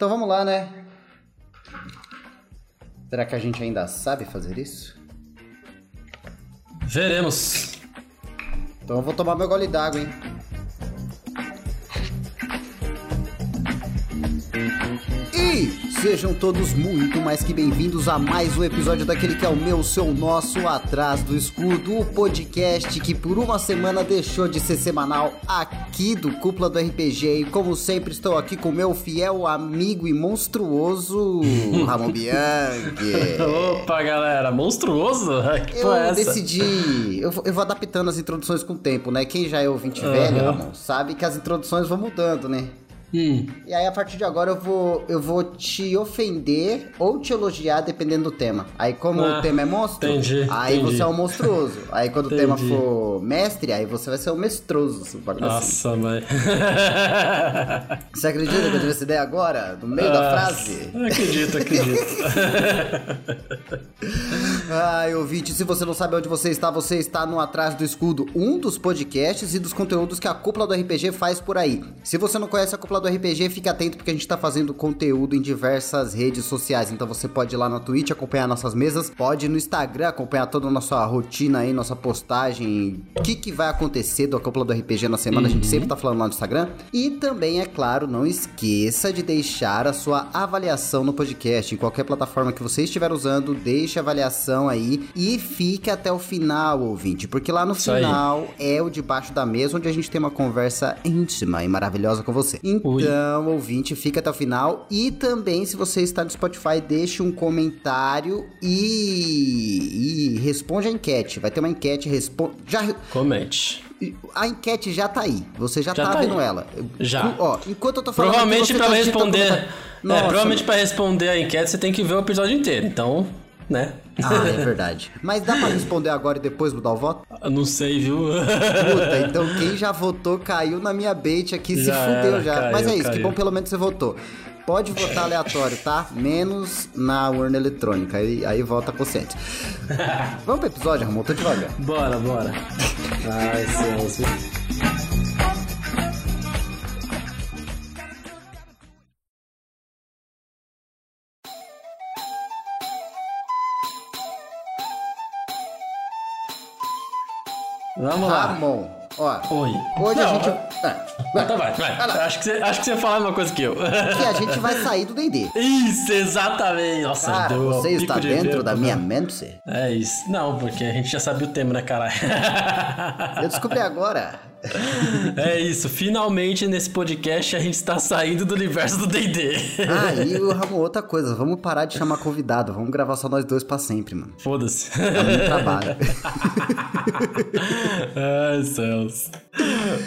Então vamos lá, né? Será que a gente ainda sabe fazer isso? Veremos. Então eu vou tomar meu gole d'água, hein? E sejam todos muito mais que bem-vindos a mais um episódio daquele que é o meu, seu, nosso Atrás do Escudo, o podcast que por uma semana deixou de ser semanal aqui do Cúpula do RPG. E como sempre, estou aqui com meu fiel amigo e monstruoso Ramon Bianchi. Opa, galera, monstruoso? Que Eu é decidi. Eu, vou- eu vou adaptando as introduções com o tempo, né? Quem já é ouvinte velho, Ramon, sabe que as introduções vão mudando, né? Hum, E aí, a partir de agora, eu vou, eu vou te ofender ou te elogiar, dependendo do tema. Aí, como Ah, o tema é monstro, entendi, aí entendi. você é um monstruoso. Aí, quando o tema Entendi. for mestre, aí você vai ser um mestroso. for assim. nossa, mãe. Você acredita que eu tive essa ideia agora? No meio da frase? Acredito, acredito. Ai, ouvinte, se você não sabe onde você está, você está no Atrás do Escudo, um dos podcasts e dos conteúdos que a Cúpula do RPG faz por aí. Se você não conhece a Cúpula do RPG, fique atento porque a gente está fazendo conteúdo em diversas redes sociais. Então você pode ir lá na Twitch acompanhar nossas mesas, pode ir no Instagram acompanhar toda a nossa rotina aí, nossa postagem, o que, que vai acontecer da Cúpula do RPG na semana, a gente sempre tá falando lá no Instagram. E também, é claro, não esqueça de deixar a sua avaliação no podcast, em qualquer plataforma que você estiver usando, deixe a avaliação aí e fique até o final, ouvinte, porque lá no Isso aí. final é o debaixo da mesa onde a gente tem uma conversa íntima e maravilhosa com você. Ui. Então, ouvinte, fica até o final e também se você está no Spotify, deixe um comentário e, e responde a enquete. Vai ter uma enquete, responde. Já Comente. a enquete já tá aí. Você já, Já tá, tá vendo aí. ela. Já. Ó, enquanto eu tô falando. Provavelmente digitando responder. É, Nossa, provavelmente pra responder a enquete você tem que ver o episódio inteiro. Então, né? Ah, é verdade. Mas dá pra responder agora e depois mudar o voto? Eu Não sei, viu? Puta, então quem já votou caiu na minha bait aqui, se Já fudeu era, já. caiu, Mas é isso, que caiu. bom pelo menos você votou. Pode votar aleatório, tá? Menos na urna eletrônica. Aí, aí vota consciente. Vamos pro episódio, Ramon? Tô devagar. Bora, bora. Ai, céus. Vamos lá. Ramon, ó. Oi. Hoje a Não, gente. ah, Ah, Então vai, vai. Lá. Acho que, você, acho que você fala a mesma coisa que eu. que a gente vai sair do DD. Isso, exatamente. Nossa, Cara, deu você está de dentro da né? minha mente? É isso. Não, porque a gente já sabia o tema, né, caralho? Eu descobri agora. é isso. Finalmente, nesse podcast, a gente está saindo do universo do D&D. Ah, e Ramon, outra coisa, vamos parar de chamar convidado, vamos gravar só nós dois pra sempre, mano. Foda-se. É muito trabalho. Ai, céus.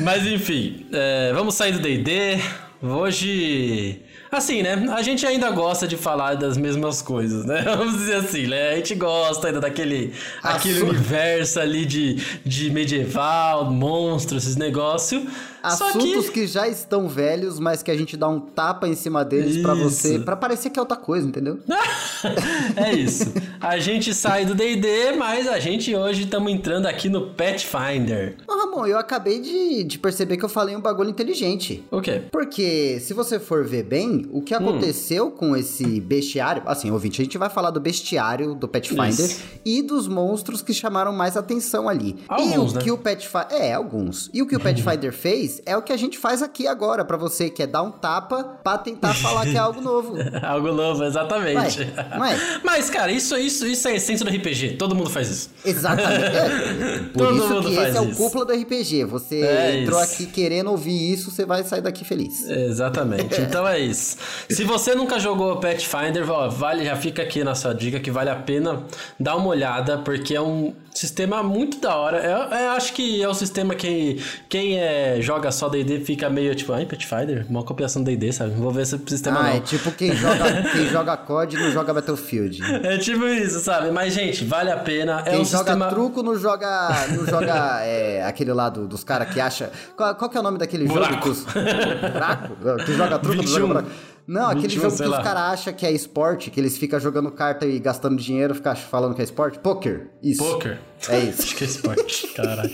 Mas enfim, é, vamos sair do D&D. Hoje... Assim, né? A gente ainda gosta de falar das mesmas coisas, né? Vamos dizer assim, né? A gente gosta ainda daquele aquele universo ali de, de medieval, monstros, esses negócios. Assuntos que... que... já estão velhos, mas que a gente dá um tapa em cima deles pra você, pra parecer que é outra coisa, entendeu? é isso. A gente sai do D&D, mas a gente hoje estamos entrando aqui no Pathfinder. Ô, Ramon, eu acabei de, de perceber que eu falei um bagulho inteligente. O quê? Porque, se você for ver bem, o Hum. que aconteceu com esse bestiário. Assim, ouvinte, a gente vai falar do bestiário do Pathfinder Isso. e dos monstros que chamaram mais atenção ali. e Alguns, o né? que o Pathfinder. É, alguns. E o que o Pathfinder fez é o que a gente faz aqui agora pra você, que é dar um tapa pra tentar falar que é algo novo. Algo novo, exatamente. É? Mas, cara, isso, isso, isso é a essência do RPG. Todo mundo faz isso. Exatamente. É, por Todo isso mundo que faz esse é o isso. cúpula do RPG. Você É entrou isso. aqui querendo ouvir isso, você vai sair daqui feliz. Exatamente. Então é isso. Se você nunca jogou Pathfinder, ó, vale, já fica aqui na sua dica que vale a pena dar uma olhada, porque é um sistema muito da hora. Eu, eu acho que é o sistema que quem é, joga só D&D fica meio tipo, ai, Pathfinder? Uma copiação D&D, sabe? Não vou ver esse sistema Ah, não. é tipo quem joga, quem joga COD não joga Battlefield. É tipo isso, sabe? Mas, gente, vale a pena. é Quem um joga sistema... truco não joga, não joga é, aquele lá do- dos caras que acha. Qual, qual que é o nome daquele jogo? Buraco. Os, buraco? Que joga truco, não 21. joga buraco. Não, aquele 21, jogo que sei os lá. caras acham que é esporte, que eles ficam jogando carta e gastando dinheiro, ficam falando que é esporte. Poker. Isso. Poker. É isso. Acho que é esporte, caralho.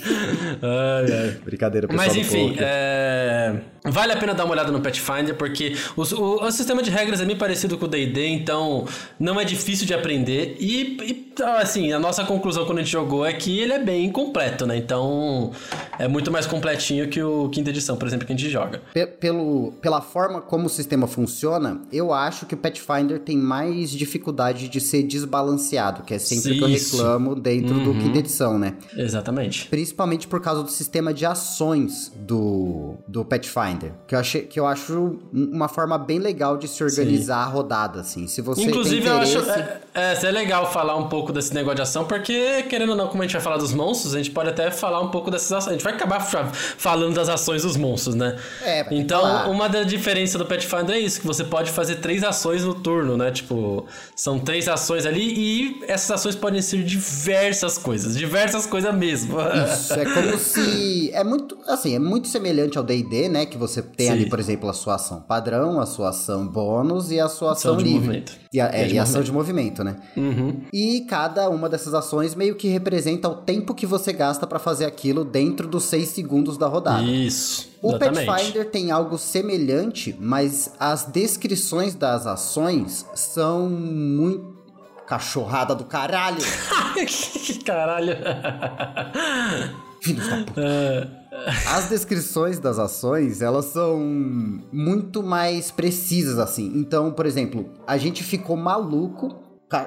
Ai, ai. Brincadeira, pessoal Mas enfim, é... vale a pena dar uma olhada no Pathfinder, porque os- o, o sistema de regras é bem parecido com o D&D, então não é difícil de aprender. E, e, assim, a nossa conclusão quando a gente jogou é que ele é bem completo, né? Então é muito mais completinho que o quinta edição, por exemplo, que a gente joga. Pe- Pelo, pela forma como o sistema funciona, eu acho que o Pathfinder tem mais dificuldade de ser desbalanceado, que é sempre o que eu Isso. reclamo dentro do quinta edição, né? Exatamente. Principalmente por causa do sistema de ações do, do Pathfinder. Que eu, achei, que eu acho uma forma bem legal de se organizar a rodada, assim. Se você Inclusive, tem eu acho interesse... é, é, é legal falar um pouco desse negócio de ação, porque, querendo ou não, como a gente vai falar dos monstros, a gente pode até falar um pouco dessas ações. A gente vai acabar fa- falando das ações dos monstros, né? É, Então, falar. uma da diferença do Pathfinder é isso, que você pode fazer três ações no turno, né? Tipo, são três ações ali e essas ações podem ser diversas coisas, diversas coisas mesmo. Isso, é como se. É muito. Assim, é muito semelhante ao DD, né? Que você tem Sim. ali, por exemplo, a sua ação padrão, a sua ação bônus e a sua ação, Ação de livre. movimento. E a, é, e a ação de movimento, né? Uhum. E cada uma dessas ações meio que representa o tempo que você gasta pra fazer aquilo dentro dos seis segundos da rodada. Isso, O exatamente. Pathfinder tem algo semelhante, mas as descrições das ações são muito. Cachorrada do caralho! Caralho. Filhos da puta. É, As descrições das ações, elas são muito mais precisas, assim. Então, por exemplo, a gente ficou maluco.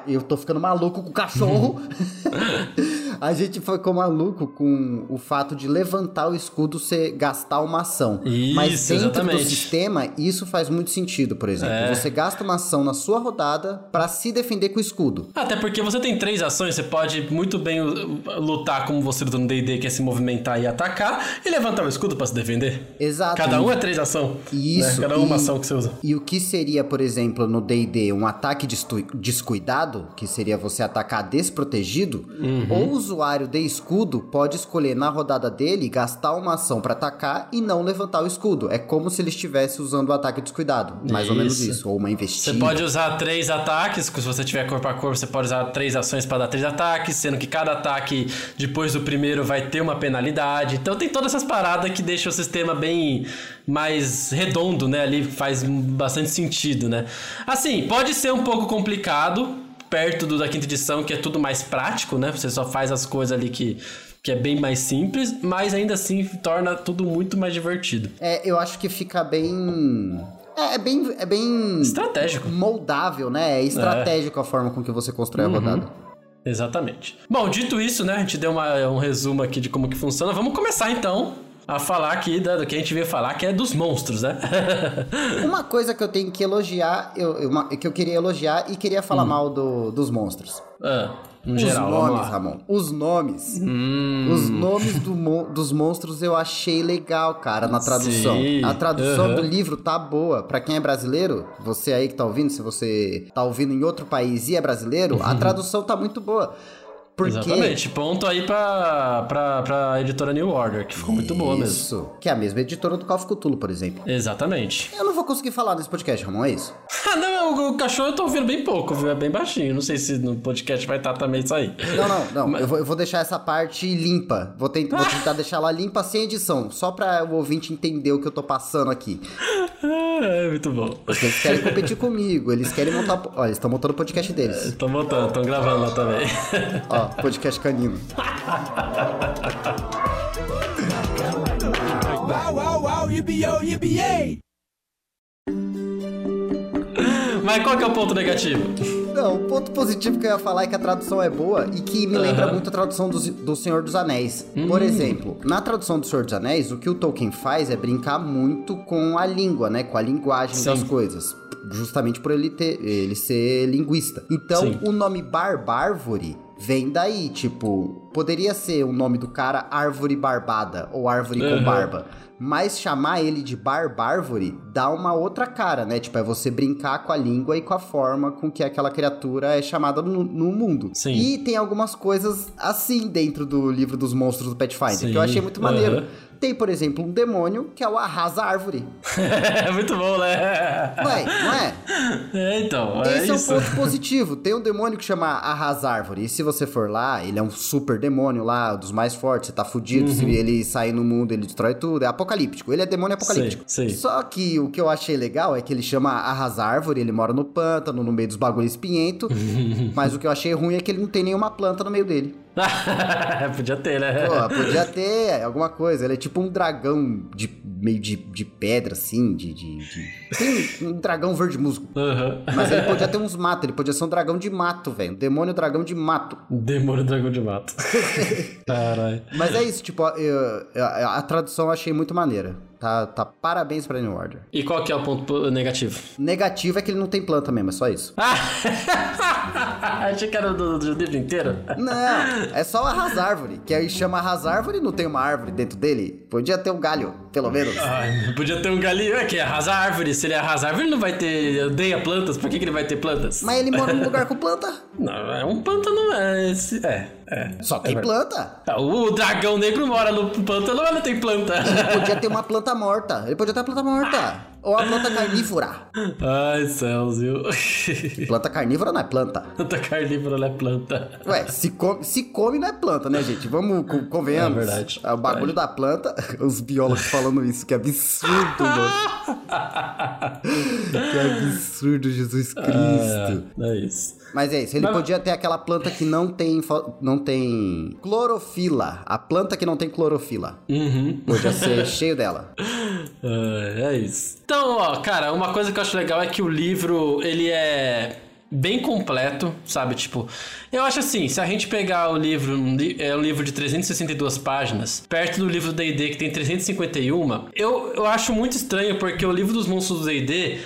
Eu tô ficando maluco com o cachorro. a gente ficou maluco com o fato de levantar o escudo ser gastar uma ação. Mas Isso, dentro exatamente. do sistema, isso faz muito sentido, por exemplo. É. Você gasta uma ação na sua rodada pra se defender com o escudo. Até porque você tem três ações, você pode muito bem lutar como você luta no D&D, que é se movimentar e atacar, e levantar o escudo pra se defender. Exato. Cada um é três ação. Isso, Né? Cada uma e- ação que você usa. E o que seria, por exemplo, no D&D, um ataque descuidado, que seria você atacar desprotegido, Uhum. o usuário de escudo pode escolher na rodada dele gastar uma ação pra atacar e não levantar o escudo. É como se ele estivesse usando o ataque descuidado, mais ou menos Isso. isso, ou uma investida. Você pode usar três ataques, se você tiver corpo a corpo, você pode usar três ações para dar três ataques, sendo que cada ataque depois do primeiro vai ter uma penalidade. Então tem todas essas paradas que deixam o sistema bem mais redondo, né? Ali faz bastante sentido, né? Assim, pode ser um pouco complicado perto do da quinta edição, que é tudo mais prático, né? Você só faz as coisas ali que que é bem mais simples, mas ainda assim torna tudo muito mais divertido. É, eu acho que fica bem... É, é bem... É bem... Estratégico. Moldável, né? É estratégico a forma com que você constrói Uhum. a rodada. Exatamente. Bom, dito isso, né? A gente deu uma- um resumo aqui de como que funciona. Vamos começar então a falar aqui da- do que a gente veio falar, que é dos monstros, né? Uma coisa que eu tenho que elogiar, eu, uma- que eu queria elogiar e queria Hum. falar mal do- dos monstros. ah, no Os geral, nomes. Ramon. Os nomes. Hum, Os nomes do mon- dos monstros eu achei legal, cara, na tradução. Sim, A tradução aham. do livro tá boa. Pra quem é brasileiro, você aí que tá ouvindo, se você tá ouvindo em outro país e é brasileiro, a tradução tá muito boa. Porque Exatamente. Ponto aí pra, pra, pra editora New Order, que ficou muito boa mesmo. Isso. Que é a mesma editora do Call of Cthulhu, por exemplo. Exatamente. Eu não vou conseguir falar nesse podcast, Ramon, é isso? Ah, não, o, cachorro eu tô ouvindo bem pouco, viu? É bem baixinho. Não sei se no podcast vai estar também isso aí. Não, não, não. Eu, vou, eu vou deixar essa parte limpa. Vou, tent- vou tentar deixar ela limpa sem edição. Só pra o ouvinte entender o que eu tô passando aqui. É muito bom. Porque eles querem competir comigo. Eles querem montar. Olha, eles estão montando o podcast deles. Estão botando, estão gravando lá também. Ó, podcast canino. Mas qual que é o ponto negativo? Não, o ponto positivo que eu ia falar é que a tradução é boa e que me lembra muito a tradução do, do Senhor dos Anéis. Por exemplo, na tradução do Senhor dos Anéis, o que o Tolkien faz é brincar muito com a língua, né? Com a linguagem Sim. das coisas. Justamente por ele, ter, ele ser linguista. Então, Sim. o nome Barbárvore vem daí. Tipo, poderia ser o nome do cara Árvore Barbada ou Árvore com Uhum. Barba. Mas chamar ele de Barbárvore dá uma outra cara, né? Tipo, é você brincar com a língua e com a forma com que aquela criatura é chamada no, no mundo. Sim. E tem algumas coisas assim dentro do livro dos monstros do Pathfinder, que Sim, eu achei muito maneiro. Tem, por exemplo, um demônio que é o arrasa-árvore. É muito bom, né? Ué, não é? É, então, é Esse é um isso. ponto positivo. Tem um demônio que chama Arrasárvore. E se você for lá, ele é um super demônio lá, dos mais fortes. Você tá fudido. Se ele sair no mundo, ele destrói tudo. É apocalíptico. Ele é demônio apocalíptico. Sei, sei. Só que o que eu achei legal é que ele chama Arrasárvore. Ele mora no pântano, no meio dos bagulhos espinhento. mas o que eu achei ruim é que ele não tem nenhuma planta no meio dele. Podia ter, né? Pô, podia ter alguma coisa. Ele é tipo um dragão de meio de, de pedra, assim, de. de, de- Tem um dragão verde musgo. Aham. Mas ele podia ter uns matos, ele podia ser um dragão de mato, velho. Um demônio dragão de mato. Demônio dragão de mato. Caralho. Mas é isso, tipo, eu- a, a tradução eu achei muito maneira. Tá, tá parabéns pra New Order. E qual que é o ponto negativo? Negativo é que ele não tem planta mesmo, é só isso. Ah! Achei que era do, do livro inteiro. Não, é só arrasárvore. Que aí chama arrasárvore e não tem uma árvore dentro dele. Podia ter um galho, pelo menos. Ai, podia ter um galinho. É que arrasar árvore. Se ele arrasar árvore, ele não vai ter. Odeia plantas. Por que, que ele vai ter plantas? Mas ele mora num lugar com planta. Não, é um pântano. É, é. É. Só tem planta. Ah, O dragão negro mora no pântano, mas não tem planta. Ele podia ter uma planta morta. Ele podia ter uma planta morta. Ou uma planta carnívora. Ai, céus, viu? Planta carnívora não é planta. Planta carnívora não é planta. Ué, se come, se come não é planta, né, gente? Vamos, co- convenhamos. É verdade. O bagulho da planta, os biólogos falando isso, que absurdo, mano. que absurdo, Jesus Cristo. É, é isso. Mas é isso, ele Mas- podia ter aquela planta que não tem, fo- não tem clorofila. A planta que não tem clorofila. Uhum. Podia ser cheio dela. É, é isso. Então, ó, cara, uma coisa que eu acho legal é que o livro, ele é bem completo, sabe? Tipo, eu acho assim, se a gente pegar o livro, li- é um livro de 362 páginas, perto do livro do D&D que tem 351, eu, eu acho muito estranho porque o livro dos monstros do D&D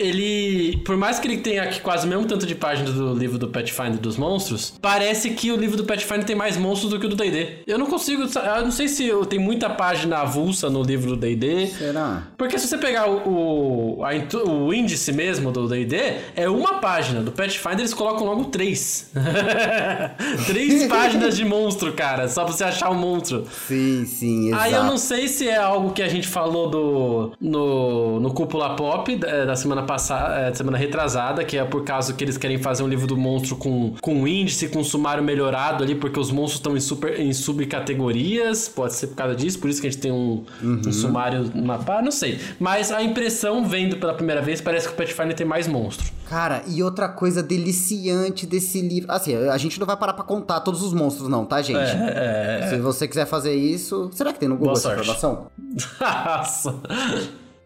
ele, por mais que ele tenha aqui quase o mesmo tanto de páginas do livro do Pathfinder dos monstros, parece que o livro do Pathfinder tem mais monstros do que o do D&D. Eu não consigo, eu não sei se eu, tem muita página avulsa no livro do D&D, Será? porque se você pegar o, o, a o índice mesmo do D&D, é uma página. Do Pathfinder eles colocam logo três. três páginas de monstro, cara, só pra você achar o monstro. Sim, sim, exato. Aí eu não sei se é algo que a gente falou do no, no Cúpula Pop da, da semana passada, é, semana retrasada, que é por causa que eles querem fazer um livro do monstro com, com índice, com sumário melhorado ali, porque os monstros estão em, super, em subcategorias, pode ser por causa disso, por isso que a gente tem um, um sumário mapa, não sei. Mas a impressão, vendo pela primeira vez, parece que o Pathfinder tem mais monstro. Cara, e outra coisa deliciante desse livro. Assim, a gente não vai parar pra contar todos os monstros, não, tá, gente? É, Se você quiser fazer isso. Será que tem no Google Boa essa sorte. informação? Nossa.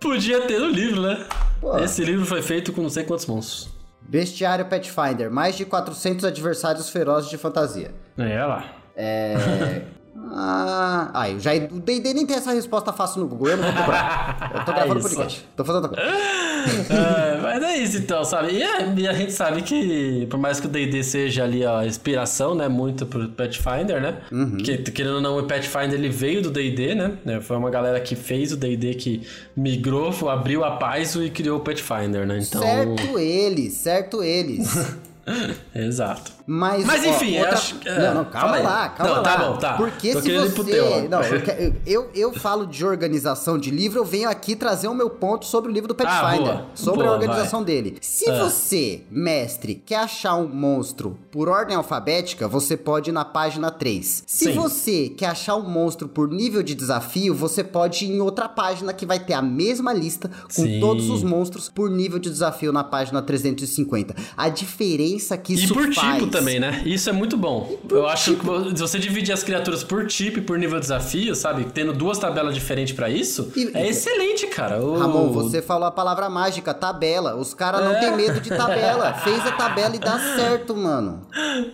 Podia ter no livro, né? Pô. Esse livro foi feito com não sei quantos monstros. Bestiário Pathfinder, mais de 400 adversários ferozes de fantasia. É, lá. É. Ah, aí, já, o D&D nem tem essa resposta fácil no Google, eu não vou cobrar. Eu tô gravando É podcast. Tô fazendo outra coisa. É, mas é isso então, sabe? E a, e a gente sabe que, por mais que o D&D seja ali a inspiração, né, muito pro Pathfinder, né? Que, querendo ou não, o Pathfinder ele veio do D&D, né? É, Foi uma galera que fez o D&D, que migrou, abriu a paz e criou o Pathfinder, né? Então, Certo eles, certo eles. exato. Mas, Mas, enfim, eu outra... acho que- Não, não, é, calma lá, calma Não, lá. tá bom, tá. Porque Tô se você... teu, não, eu, eu, falo de organização de livro, eu venho aqui trazer o meu ponto sobre o livro do Pathfinder. Ah, boa. sobre Boa, a organização dele. Se Ah. você, mestre, quer achar um monstro por ordem alfabética, você pode ir na página 3. Se Sim. você quer achar um monstro por nível de desafio, você pode ir em outra página que vai ter a mesma lista com Sim. todos os monstros por nível de desafio na página 350. A diferença que E isso por faz... tipo também, né? Isso é muito bom. Eu acho que se você dividir as criaturas por tipo e por nível de desafio, sabe? Tendo duas tabelas diferentes pra isso, E- é excelente, cara. O- Ramon, você falou a palavra mágica, tabela. Os caras É. não tem medo de tabela. Fez a tabela e dá certo, mano.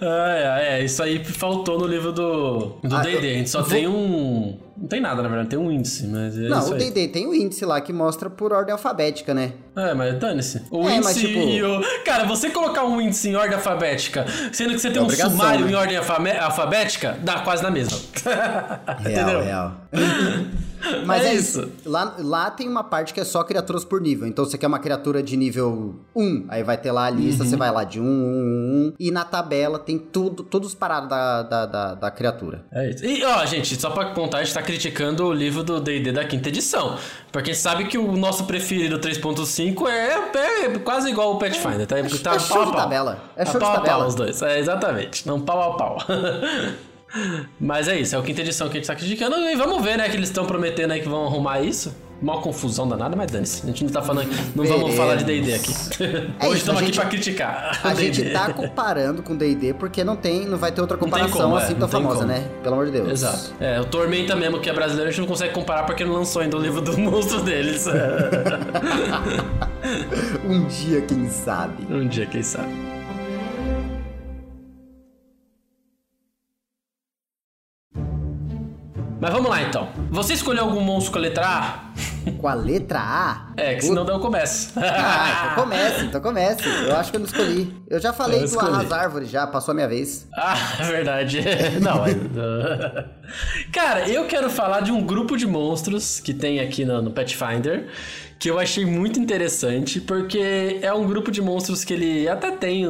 É, é, isso aí faltou no livro do do Ah, D&D. A gente só vou- tem um... Não tem nada, na verdade. Tem um índice, mas é não, isso o. D&D tem o índice lá que mostra por ordem alfabética, né? É, mas dane-se. O É, índice mas, tipo- e o... Cara, você colocar um índice em ordem alfabética, sendo que você tem um obrigação, sumário né? em ordem alfabética, dá quase na mesma. Real, Entendeu? real. Mas É é, isso. isso. Lá, lá tem uma parte que é só criaturas por nível. Então você quer uma criatura de nível 1, aí vai ter lá a lista, Uhum. você vai lá de 1, 1, 1, e na tabela tem tudo, todos os parados da, da, da, da criatura. É isso. E, ó, gente, só pra contar, a gente tá criticando o livro do D&D da quinta edição. Porque a gente sabe que o nosso preferido 3.5 é, é quase igual o Pathfinder, tá? É, tá é show de tabela. É Tá show de pau tabela. pau os dois. É, exatamente. Não pau a pau. Mas é isso, é a quinta edição que a gente tá criticando. E vamos ver, né, que eles estão prometendo aí que vão arrumar isso. Mó confusão danada, mas dane-se. A gente não tá falando. Não vamos Veremos. falar de DD aqui. É Hoje estamos aqui pra criticar. A gente tá comparando com D&D porque não tem, não vai ter outra comparação como, é, assim não tão famosa, como. né? Pelo amor de Deus. Exato. É, o Tormenta mesmo, que é brasileiro, a gente não consegue comparar porque não lançou ainda o livro do monstro deles. Um dia, quem sabe. um dia, quem sabe. Mas vamos lá então. Você escolheu algum monstro com a letra A? Com a letra A? É, que senão daí eu começo. Ah, então comece, então comece. Eu acho que eu não escolhi. Eu já falei Eu do. Arras Árvore, já passou a minha vez. Ah, verdade. Não, é... Cara, eu quero falar de um grupo de monstros que tem aqui no, no Pathfinder, que eu achei muito interessante, porque é um grupo de monstros que ele até tem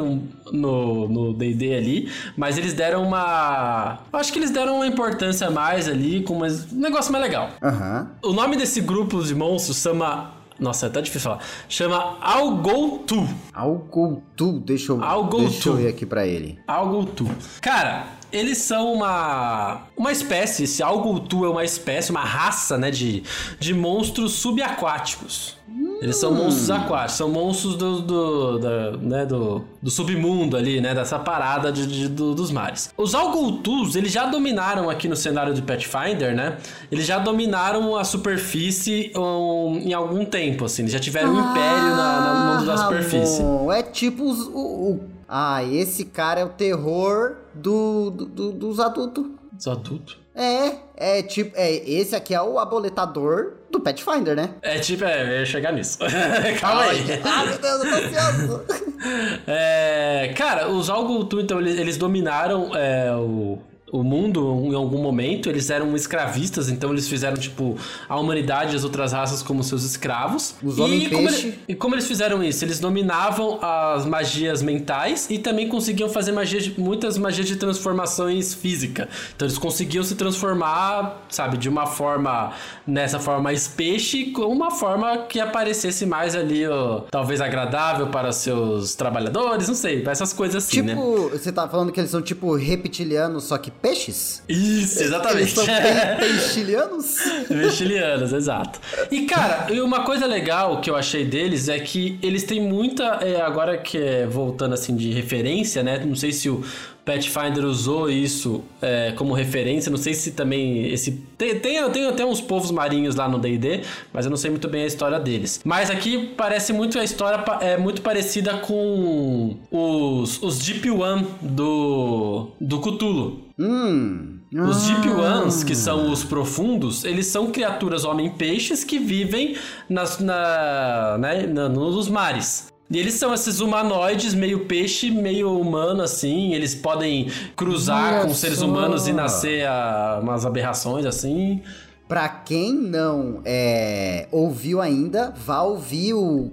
no no D&D ali, mas eles deram uma... Acho que eles deram uma importância a mais ali, com mais- um negócio mais legal. Aham. O nome desse grupo de monstros chama... Nossa, é até difícil falar. Chama Algoltu. Algoltu, deixa eu, Algoltu. deixa eu ver aqui pra ele. Algoltu. Cara, eles são uma uma espécie, esse Algoltu é uma espécie, uma raça, né, de, de monstros subaquáticos. Eles são monstros aquáticos, são monstros do, do, da- né, do, do submundo ali, né? Dessa parada de, de- do- dos mares. Os Algoltus, eles já dominaram aqui no cenário de Pathfinder, né? Eles já dominaram a superfície um, em algum tempo, assim. Eles já tiveram um império na, na- no mundo da Ah, superfície. Ramon, É tipo os- o, o- Ah, esse cara é o terror do, do- do- dos adultos. Os adultos. É, é tipo. É, esse aqui é o aboletador do Pathfinder, né? É tipo, é, eu ia chegar nisso. Calma aí. Ah, meu Deus, eu tô ansioso. É, cara, os Algoltu, então, eles, eles dominaram é, o, o mundo em algum momento. Eles eram escravistas, então eles fizeram, tipo, a humanidade e as outras raças como seus escravos. Os e homem como ele- e como eles fizeram isso? Eles dominavam as magias mentais e também conseguiam fazer magias de- muitas magias de transformações física. Então eles conseguiam se transformar, sabe, de uma forma nessa forma mais peixe com uma forma que aparecesse mais ali, ó, talvez agradável para seus trabalhadores, não sei, essas coisas assim, né? tipo, você tá falando que eles são tipo reptilianos, só que peixes? Isso, Eles exatamente. são pe peixilianos? Mexilianos, exato. E, cara, e uma coisa legal que eu achei deles é que eles têm muita. é, agora que é voltando assim de referência, né? Não sei se o Pathfinder usou isso é, como referência, não sei se também esse. Tem, tem, tem até uns povos marinhos lá no DD, mas eu não sei muito bem a história deles. Mas aqui parece muito a história é muito parecida com os, os Deep One do, do Cthulhu. Hum. Os Deep Ah. Ones, que são os profundos, eles são criaturas homem-peixes que vivem nas, na, né, na- nos mares. E eles são esses humanoides, meio peixe, meio humano, assim. Eles podem cruzar Olha com seres humanos e nascer a, umas aberrações, assim. Pra quem não é, ouviu ainda, vá ouvir o,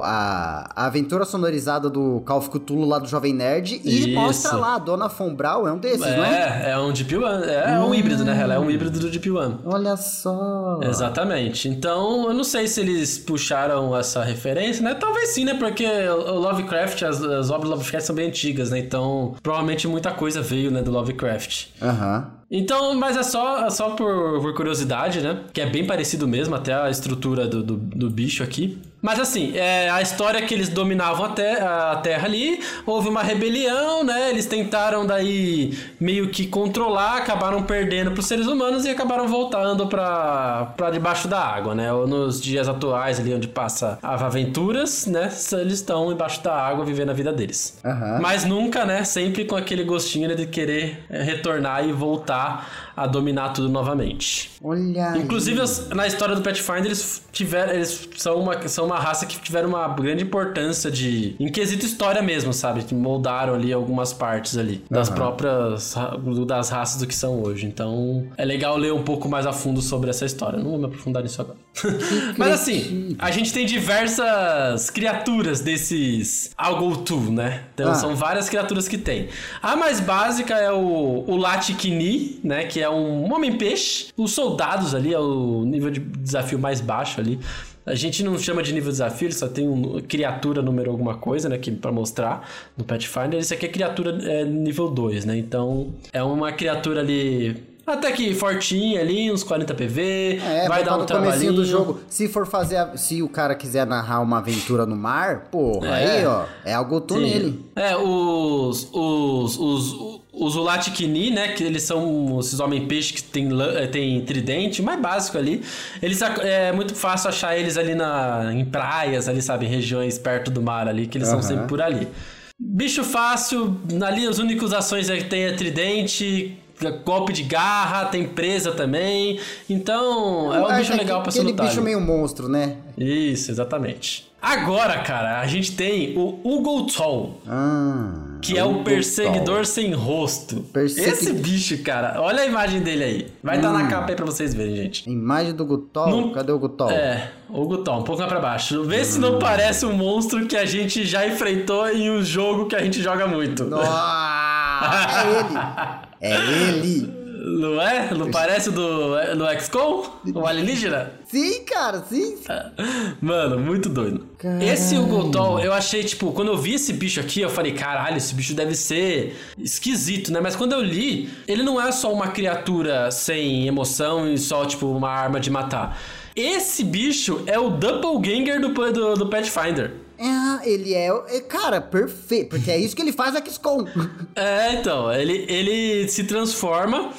a, a aventura sonorizada do Call of Cthulhu lá do Jovem Nerd e Isso. mostra lá, a Dona Fombral é um desses, não é? É, é um Deep One. É, um híbrido, né? Ela é um híbrido do Deep One. Olha só. Exatamente. Então, eu não sei se eles puxaram essa referência, né? Talvez sim, né? Porque o Lovecraft, as, as obras do Lovecraft são bem antigas, né? Então, provavelmente muita coisa veio, né, do Lovecraft. Aham. Então, mas é só, é só por, por curiosidade, né? Que é bem parecido mesmo, até a estrutura do, do, do bicho aqui. Mas assim, é, a história é que eles dominavam a, te- a terra ali, houve uma rebelião, né? Eles tentaram daí meio que controlar, acabaram perdendo pros seres humanos e acabaram voltando pra debaixo da água, né? Ou nos dias atuais ali onde passa as aventuras, né? Eles estão embaixo da água vivendo a vida deles. Aham. Mas nunca, né? Sempre com aquele gostinho né, de querer é, retornar e voltar a dominar tudo novamente. Olha. Inclusive, as- na história do Pathfinder, eles tiveram. Eles são uma, são uma raça que tiveram uma grande importância de. em quesito história mesmo, sabe? Que moldaram ali algumas partes ali. Das Aham. próprias. das raças do que são hoje. Então é legal ler um pouco mais a fundo sobre essa história. Não vou me aprofundar nisso agora. Mas assim, a gente tem diversas criaturas desses Algotu, né? Então Ah. são várias criaturas que tem. A mais básica é o, o Latikini, né? Que é um homem-peixe. Os soldados ali é o nível de desafio mais baixo ali. A gente não chama de nível de desafio, ele só tem um criatura número alguma coisa, né? Que, pra mostrar no Pathfinder. Isso aqui é criatura é, nível 2, né? Então é uma criatura ali. Até que fortinha ali, uns 40 PV. É, vai dar um trabalhinho. do jogo. Se for fazer, a- se o cara quiser narrar uma aventura no mar, porra, É. aí, ó, é algo tu nele. É, os. Os. Os. Os Ulatikini, né? Que eles são esses homem-peixe que tem, eh, tem tridente, mais básico ali. Eles é muito fácil achar eles ali na, em praias, ali, sabe? Em regiões perto do mar ali, que eles Aham. são sempre por ali. Bicho fácil, ali as únicas ações é que tem é tridente, golpe de garra, tem presa também. Então, é um Ah, bicho legal pra se Aquele lutar. bicho ali. meio monstro, né? Isso, exatamente. Agora, cara, a gente tem o Hugo Toll. Ah, Que é o perseguidor sem rosto. Persegui- Esse bicho, cara, olha a imagem dele aí. Vai estar na capa aí pra vocês verem, gente. Imagem do Gutol? Não- Cadê o Gutol? É, o Gutão, um pouco mais pra baixo. Vê se não parece um monstro que a gente já enfrentou em um jogo que a gente joga muito. Nossa, é ele. É ele. Não é? Não parece o do, do XCOM? O alienígena? Sim, cara, sim. Mano, muito doido. Caralho. Esse Hugo Toll, eu achei, tipo, quando eu vi esse bicho aqui, eu falei, caralho, esse bicho deve ser esquisito, né? Mas quando eu li, ele não é só uma criatura sem emoção e só, tipo, uma arma de matar. Esse bicho é o Doppelganger do, do, do Pathfinder. É, ele é, é, cara, perfeito. Porque é isso que ele faz aqui XCOM. É, então, ele, ele se transforma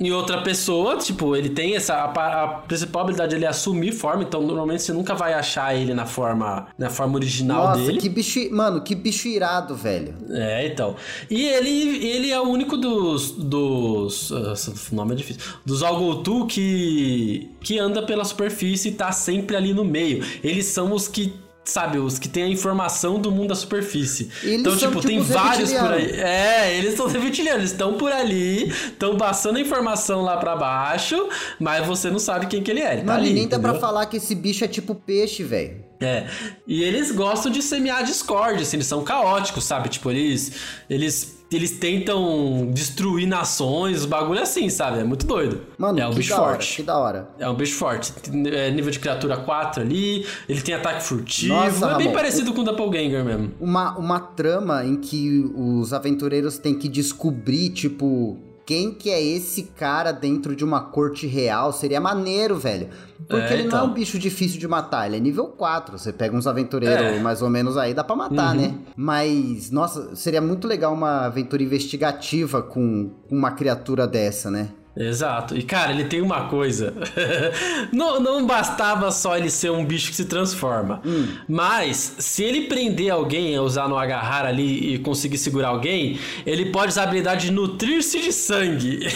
em outra pessoa, tipo, ele tem essa. A, a principal habilidade dele é assumir forma, então normalmente você nunca vai achar ele na forma, na forma original Nossa, dele. que bicho. Mano, que bicho irado, velho. É, então. E ele, ele é o único dos. dos. O nome é difícil. Dos Algotu que. que anda pela superfície e tá sempre ali no meio. Eles são os que. Sabe, os que têm a informação do mundo da superfície. Eles então, tipo, tipo tem os vários por aí. É, eles são reptilianos, eles estão por ali, estão passando a informação lá pra baixo, mas você não sabe quem que ele é. Ele tá ali, nem dá pra falar que esse bicho é tipo peixe, velho. É, e eles gostam de semear discórdia, assim, eles são caóticos, sabe? Tipo, eles, eles, eles tentam destruir nações, os bagulho assim, sabe? É muito doido. Mano, é um que bicho da hora, forte. que da hora. É um bicho forte. É nível de criatura 4 ali, ele tem ataque furtivo. Nossa, é bem Ramon, parecido com o Doppelganger mesmo. Uma, uma trama em que os aventureiros têm que descobrir, tipo, quem que é esse cara dentro de uma corte real. Seria maneiro, velho. Porque É, ele não é então. um bicho difícil de matar, ele é nível 4. Você pega uns aventureiros É. mais ou menos aí, dá pra matar, Uhum. né? Mas, nossa, seria muito legal uma aventura investigativa com com uma criatura dessa, né? Exato. E, cara, ele tem uma coisa. não, não bastava só ele ser um bicho que se transforma. Hum. Mas, se ele prender alguém, usar no agarrar ali e conseguir segurar alguém, ele pode usar a habilidade de nutrir-se de sangue.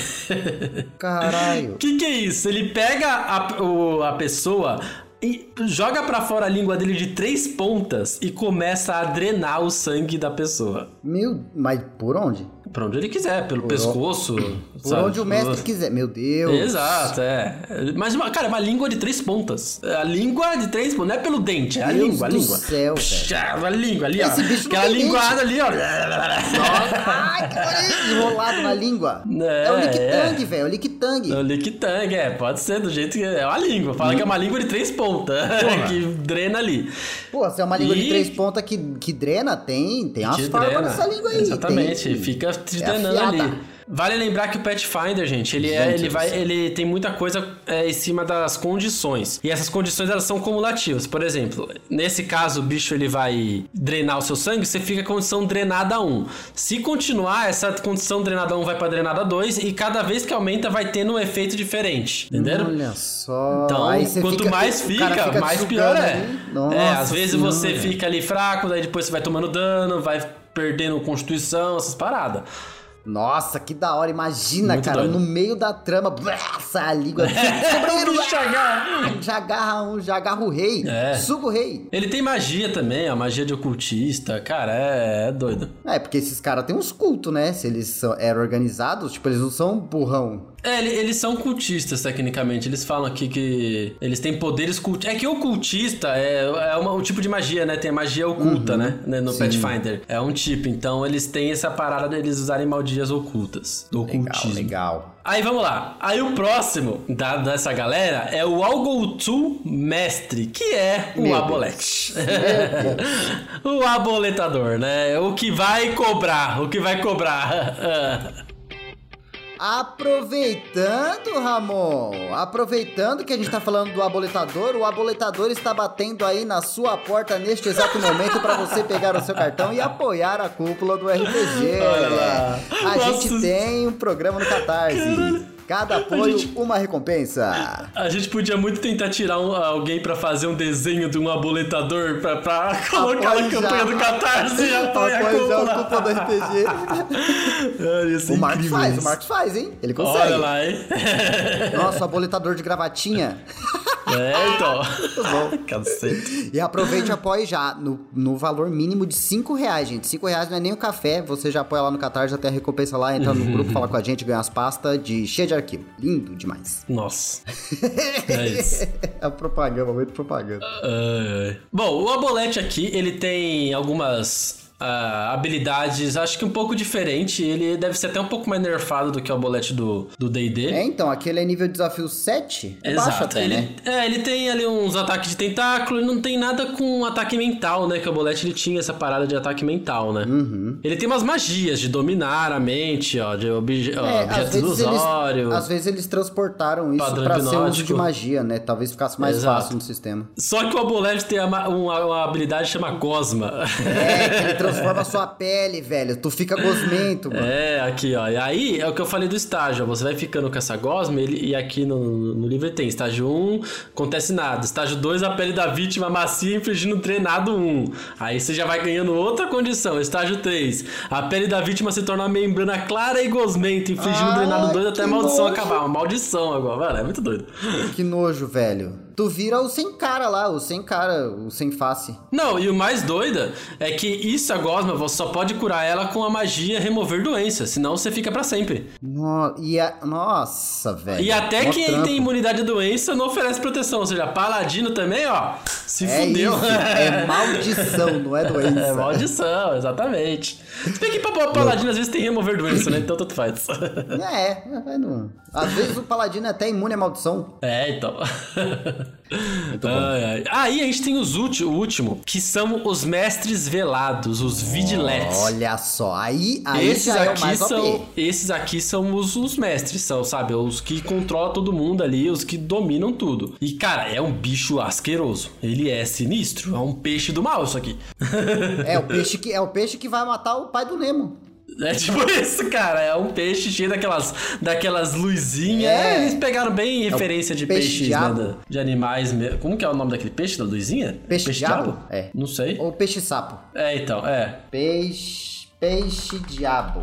Caralho. O que, que é isso? Ele pega a, o- a pessoa e joga pra fora a língua dele de três pontas e começa a drenar o sangue da pessoa. Meu, mas por onde? Pra onde ele quiser, pelo Por pescoço. Por sabe? onde o mestre quiser. Meu Deus. Exato, é. Mas, uma- cara, é uma língua de três pontas. A língua de três pontas, não é pelo dente, é a Deus língua, a do língua. céu, Psh, A língua ali, Esse ó. bicho Aquela tem linguada ali, ó. Ai, que. Enrolado na língua. É, É, o Lick é. Tang, velho. É o Lick Tang. É o Lick Tang, é, pode ser do jeito que. É uma língua. Fala que é uma língua de três pontas. que drena ali. Pô, se é uma língua E- de três pontas que, que drena, tem, tem umas formas drena. nessa língua aí. Exatamente, tem- fica te é drenando ali. Vale lembrar que o Pathfinder, gente, ele, é, ele vai, ele tem muita coisa é, em cima das condições. E essas condições elas são cumulativas. Por exemplo, nesse caso o bicho ele vai drenar o seu sangue, você fica com condição drenada 1. Se continuar, essa condição drenada 1 vai pra drenada 2 e cada vez que aumenta vai tendo um efeito diferente, entenderam? Olha só. Então, você quanto fica- mais fica, cara mais pior é. ali. é, Nossa às vezes você Senhora. fica ali fraco, daí depois você vai tomando dano, vai perdendo constituição, essas paradas. Nossa, que da hora. Imagina, Muito cara, doido. no meio da trama, sai a língua. Sobreiro, já agarra um, já agarra o rei. É. Suga o rei. Ele tem magia também, a magia de ocultista. Cara, é, é doido. É, porque esses caras têm uns cultos, né? Se eles são, eram organizados, tipo, eles não são burrão. É, ele- eles são cultistas, tecnicamente. Eles falam aqui que eles têm poderes cultistas. É que o cultista é, é uma- um tipo de magia, né? Tem a magia oculta, né? né? No Sim. Pathfinder. É um tipo. Então eles têm essa parada deles usarem magias ocultas. Do Legal, ocultismo. legal. Aí vamos lá. Aí o próximo da, dessa galera é o Algoutu Mestre, que é o Meu Abolete. o aboletador, né? O que vai cobrar, o que vai cobrar. Aproveitando, Ramon, aproveitando que a gente tá falando do aboletador, o aboletador está batendo aí na sua porta neste exato momento para você pegar o seu cartão e apoiar a cúpula do RPG. Olha lá. A Nossa. gente tem um programa no Catarse. Cada apoio, uma recompensa. A gente podia muito tentar tirar um- alguém pra fazer um desenho de um aboletador pra, pra colocar na campanha do Catarse e apoiar a Apoio já a cúpula. cúpula do RPG. O Marcos faz, o Marcos faz, hein? Ele consegue. Olha lá, hein? Nossa, o aboletador de gravatinha. É, então. bom. Cacete. E aproveite e apoie já no, no valor mínimo de 5 reais, gente. 5 reais não é nem o café, você já apoia lá no Catar, já tem a recompensa lá, entra no grupo, fala com a gente, ganha as pastas de cheia de arquivo. Lindo demais. Nossa. É isso. É propaganda, muito propaganda. Ai, ai. Bom, o Abolete aqui, ele tem algumas ah, habilidades, acho que um pouco diferente. Ele deve ser até um pouco mais nerfado do que o Abolete do D&D. É, então, aquele é nível desafio 7. É baixo até, ele, né? É, ele tem ali uns ataques de tentáculo e não tem nada com ataque mental, né? Que o Bolete ele tinha essa parada de ataque mental, né? Uhum. Ele tem umas magias de dominar a mente, ó, de obje É, objeto às vezes, ilusório. eles, às vezes eles transportaram isso pra ser uso hipnótico. de magia, né? Talvez ficasse mais Exato. fácil no sistema. Só que o Abolete tem uma, uma, uma habilidade que chama Gosma. É, que ele transforma a sua pele, velho. Tu fica gosmento, mano. É, aqui, ó. E aí é o que eu falei do estágio. ó. Você vai ficando com essa gosma ele, e aqui no, no livro tem estágio 1, acontece nada. Estágio 2, a pele da vítima macia infligindo um treinado 1. Aí você já vai ganhando outra condição. Estágio 3, a pele da vítima se torna uma membrana clara e gosmenta, infligindo um Ai, treinado 2 até a maldição nojo. acabar. Uma maldição agora. Mano, é muito doido. Que nojo, velho. Tu vira o sem cara lá, o sem cara, o sem face. Não, e o mais doida é que isso, a gosma, você só pode curar ela com a magia remover doença, senão você fica pra sempre. No... E a... Nossa, velho. E até quem trampo. tem imunidade à doença não oferece proteção. Ou seja, paladino também, ó, se É fudeu. isso, é maldição, não é doença. É maldição, exatamente. Se bem que pra paladino às vezes tem remover doença, né? Então tanto faz. É, é, não. Às vezes o paladino é até imune à maldição. É, então. Ai, ai. Aí a gente tem os ulti- o último, que são os mestres velados, os vigilantes. Olha só, aí, aí esses já é aqui são, OP. esses aqui são os, os mestres, são, sabe? Os que controlam todo mundo ali, os que dominam tudo. E, cara, é um bicho asqueroso. Ele é sinistro, é um peixe do mal isso aqui. É o peixe que é o peixe que vai matar o pai do Nemo. É tipo isso, cara. É um peixe cheio daquelas, daquelas luzinhas. É. É, eles pegaram bem referência de peixe peixes, diabo. né? De animais. Como que é o nome daquele peixe da luzinha? Peixe diabo? É. Não sei. Ou peixe sapo. É, então, é. Peixe, peixe diabo.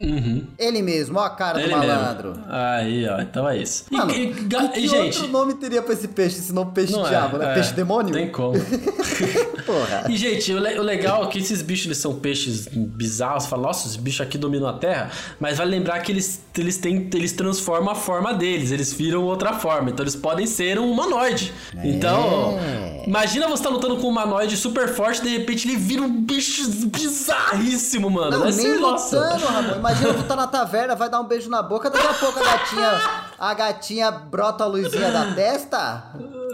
Uhum. Ele mesmo, ó a cara Ele do malandro. mesmo. Aí, ó, então é isso. E- Mano, e, e que e, gente. outro nome teria pra esse peixe, senão peixe não é, diabo, né? é, peixe demônio? Tem como. Porra. E, gente, o, le- o legal é que esses bichos eles são peixes bizarros. Você fala, nossa, os bichos aqui dominam a Terra. Mas vale lembrar que eles, eles, têm, eles transformam a forma deles. Eles viram outra forma. Então eles podem ser um humanoide. Então, imagina você tá lutando com um humanoide super forte. De repente ele vira um bicho bizarríssimo, mano. Não, Vai nem ser, nossa. lutando, Ramon. Imagina tu tá na taverna, vai dar um beijo na boca, daqui a pouco a gatinha, a gatinha brota a luzinha da testa?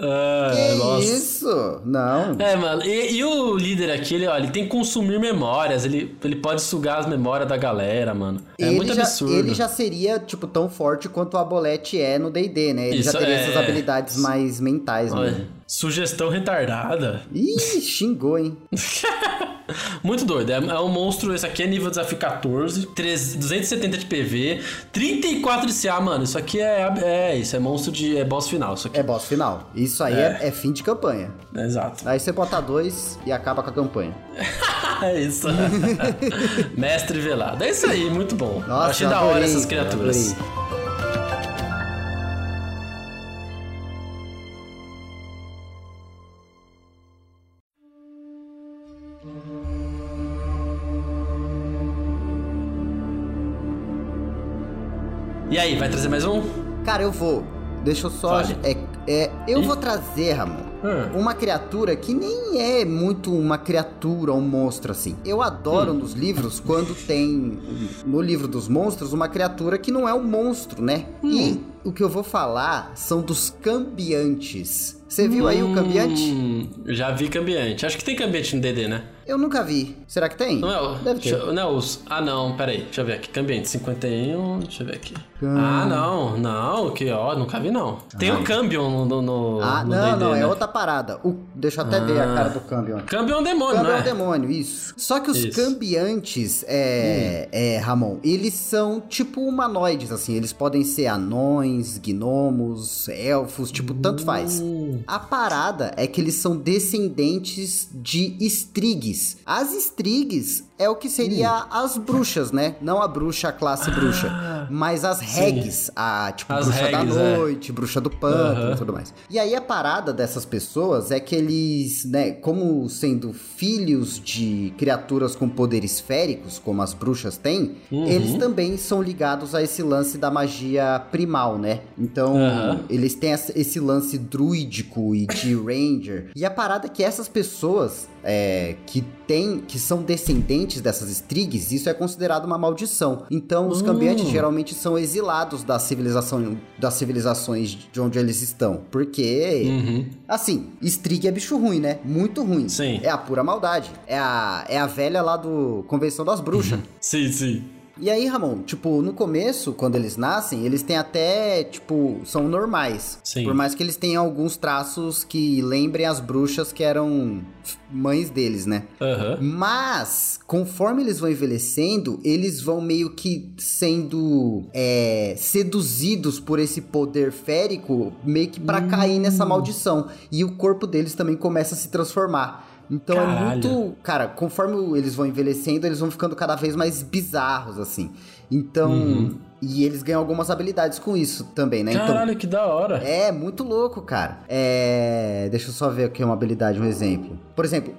Ah, Que nossa. isso? Não. É, mano, e, e o líder aqui, ele, ó, ele tem que consumir memórias, ele, ele pode sugar as memórias da galera, mano. É ele, muito já, absurdo. ele já seria, tipo, tão forte quanto o Abolete é no D&D, né? Ele Isso, já teria é. essas habilidades mais mentais, né? Olha, sugestão retardada. Ih, xingou, hein? Muito doido. É, é um monstro. Esse aqui é nível desafio 14, 3, 270 de PV, 34 de CA, mano. Isso aqui é, é isso, é monstro de. É boss final. Isso aqui. É boss final. Isso aí é, é fim de campanha. Exato. Aí você bota dois e acaba com a campanha. é isso. Mestre velado. É isso aí, muito bom. Nossa, Achei da hora essas criaturas. adorei. E aí, vai trazer mais um? Cara, eu vou. Deixa eu só. Fale. É, é, eu Ih. vou trazer, Ramon, Hum. uma criatura que nem é muito uma criatura, um monstro assim. Eu adoro Hum. nos livros quando tem no livro dos monstros uma criatura que não é um monstro, né? Hum. E o que eu vou falar são dos cambiantes. Você viu aí o cambiante? Hum, já vi cambiante. Acho que tem cambiante no DD, né? Eu nunca vi. Será que tem? Não é o. Deve ter. não é os. Ah, não, peraí. Deixa eu ver aqui. Cambiante 51. Deixa eu ver aqui. Cam- Ah, não. Não, que ó, nunca vi não. Tem o Cambion no. no, no Ah, no não, D&D, não, é né? outra parada. O- deixa eu até ver a cara do Cambion. Cambion é um demônio, Câmbio não é é? um demônio, isso. Só que os Isso. Hum. cambiantes, é, é, Ramon, eles são tipo humanoides, assim. Eles podem ser anões, gnomos, elfos, tipo, tanto faz. Hum. A parada é que eles são descendentes de estrigues. As estrigues é o que seria as bruxas, né? Não a bruxa, a classe bruxa. Mas as regs, a tipo As bruxa da regs, é. noite, bruxa do pântano e tudo mais. E aí a parada dessas pessoas é que eles, né, como sendo filhos de criaturas com poderes féricos, como as bruxas têm, Uhum. eles também são ligados a esse lance da magia primal, né? Então, Aham. eles têm esse lance druídico e de ranger. E a parada é que essas pessoas é, que tem, que são descendentes dessas estrigues, isso é considerado uma maldição. Então, os Hum. cambiantes geralmente são exilados da civilização, das civilizações de onde eles estão, porque Uhum. Assim, Strig é bicho ruim, né? Muito ruim. Sim. É a pura maldade. É a, é a velha lá do Convenção das Bruxas. Sim, sim. E aí, Ramon, tipo, no começo, quando eles nascem, eles têm até, tipo, são normais. Sim. Por mais que eles tenham alguns traços que lembrem as bruxas que eram mães deles, né? Aham. Mas, conforme eles vão envelhecendo, eles vão meio que sendo é, seduzidos por esse poder férico, meio que pra cair nessa maldição. E o corpo deles também começa a se transformar. Então é Caralho. muito. Cara, conforme eles vão envelhecendo, eles vão ficando cada vez mais bizarros, assim. Então. E eles ganham algumas habilidades com isso também, né? Então, Caralho, que da hora. é, muito louco, cara. É. Deixa eu só ver aqui uma habilidade, um exemplo. Por exemplo,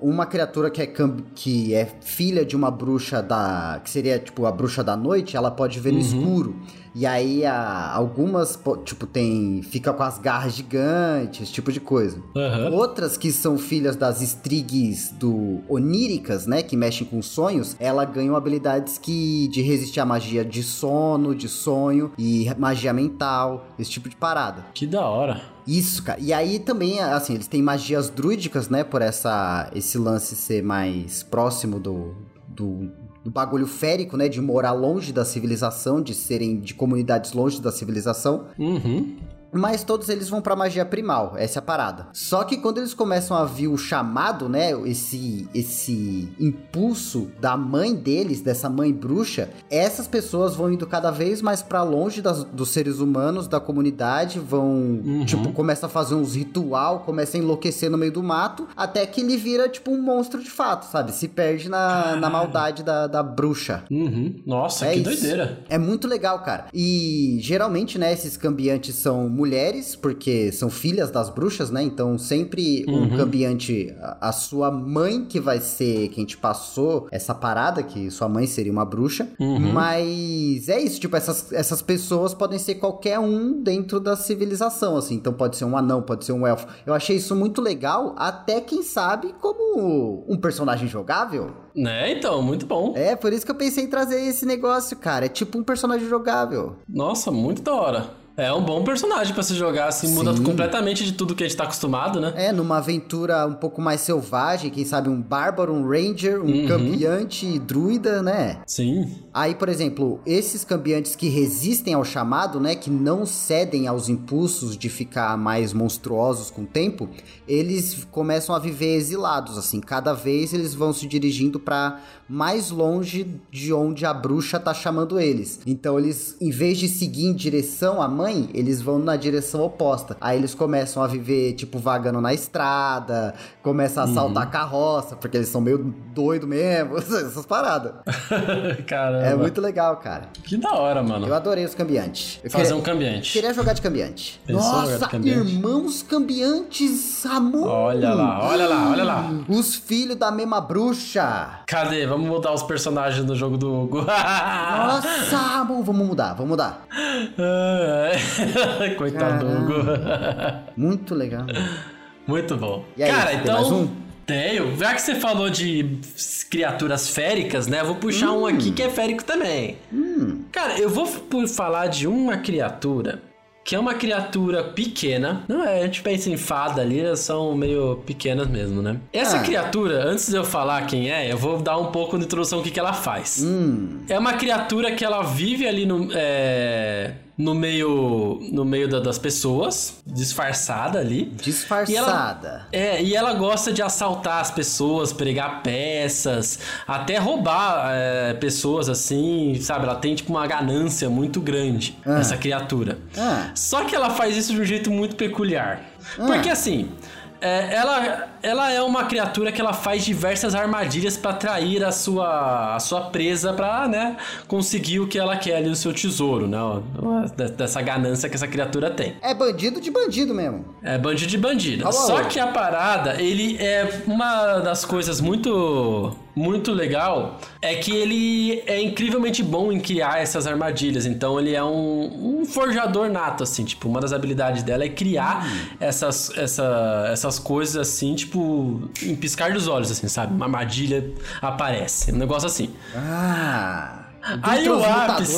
uma criatura que é, cam- que é filha de uma bruxa da. que seria tipo a bruxa da noite, ela pode ver no escuro. E aí a- algumas, po- tipo, tem. fica com as garras gigantes, esse tipo de coisa. Aham. Outras que são filhas das estrigues do oníricas, né, que mexem com sonhos, ela ganham habilidades que de resistir à magia de sono, de sonho e magia mental, esse tipo de parada. Que da hora. Isso, cara. E aí também, assim, eles têm magias druídicas, né, por essa esse lance ser mais próximo do, do do bagulho férico, né, de morar longe da civilização, de serem de comunidades longe da civilização. Uhum. Mas todos eles vão pra magia primal, essa é a parada. Só que quando eles começam a vir o chamado, né, esse esse impulso da mãe deles, dessa mãe bruxa, essas pessoas vão indo cada vez mais pra longe das- dos seres humanos, da comunidade, vão, tipo, começa a fazer uns ritual, começa a enlouquecer no meio do mato, até que ele vira, tipo, um monstro de fato, sabe? Se perde na, na maldade da, da bruxa. Uhum. Nossa, É que isso. doideira. É muito legal, cara. E geralmente, né, esses cambiantes são mulheres, porque são filhas das bruxas, né? Então sempre um cambiante, a, a sua mãe que vai ser quem te passou essa parada, que sua mãe seria uma bruxa. Mas é isso, tipo, essas, essas pessoas podem ser qualquer um dentro da civilização, assim. Então pode ser um anão, pode ser um elfo. Eu achei isso muito legal, até quem sabe como um personagem jogável. Né, então, muito bom. É, por isso que eu pensei em trazer esse negócio, cara. É tipo um personagem jogável. Nossa, muito da hora. É um bom personagem pra se jogar, assim, muda Sim. completamente de tudo que a gente tá acostumado, né? É, numa aventura um pouco mais selvagem, quem sabe um bárbaro, um ranger, um cambiante druida, né? Sim. Aí, por exemplo, esses cambiantes que resistem ao chamado, né, que não cedem aos impulsos de ficar mais monstruosos com o tempo, eles começam a viver exilados, assim, cada vez eles vão se dirigindo pra mais longe de onde a bruxa tá chamando eles. Então, eles, em vez de seguir em direção à mãe, eles vão na direção oposta. Aí eles começam a viver, tipo, vagando na estrada, começam a assaltar Uhum. carroça, porque eles são meio doido mesmo, essas paradas. Caramba. É muito legal, cara. Que da hora, mano. Eu adorei os cambiantes. Eu Fazer queria- um cambiante. Queria jogar de cambiante. Pensou Nossa, de cambiante? irmãos cambiantes, amor. Olha lá, olha lá, olha lá. Os filhos da mesma bruxa. Cadê? Vamos mudar os personagens do jogo do Hugo. Nossa, amor, vamos mudar, vamos mudar. Coitado do Hugo. Muito legal. Muito bom. E aí, Cara, então. Um? Tenho. Já que você falou de criaturas féricas, né? Eu vou puxar um Hum. aqui que é férico também. Cara, eu vou falar de uma criatura que é uma criatura pequena. Não é, a gente pensa em fada ali, elas são meio pequenas mesmo, né? Essa Ah. criatura, antes de eu falar quem é, eu vou dar um pouco de introdução do que, que ela faz. Hum, É uma criatura que ela vive ali no, é, no meio, no meio da- das pessoas, disfarçada ali. disfarçada. É, e ela gosta de assaltar as pessoas, pregar peças, até roubar é, pessoas assim, sabe? Ela tem tipo uma ganância muito grande, Ah. essa criatura. Ah. Só que ela faz isso de um jeito muito peculiar. Ah. Porque assim, é, ela, ela é uma criatura que ela faz diversas armadilhas pra atrair a sua, a sua presa pra, né, conseguir o que ela quer ali, o seu tesouro, né? Dessa ganância que essa criatura tem. É bandido de bandido mesmo. É bandido de bandido. Só que a parada, ele é uma das coisas muito muito legal é que ele é incrivelmente bom em criar essas armadilhas. Então ele é um, um forjador nato assim, tipo, uma das habilidades dela é criar Hum. essas, essa, essas coisas assim, tipo, em piscar dos olhos assim, sabe? Uma armadilha aparece, um negócio assim. Ah. Aí o ápice.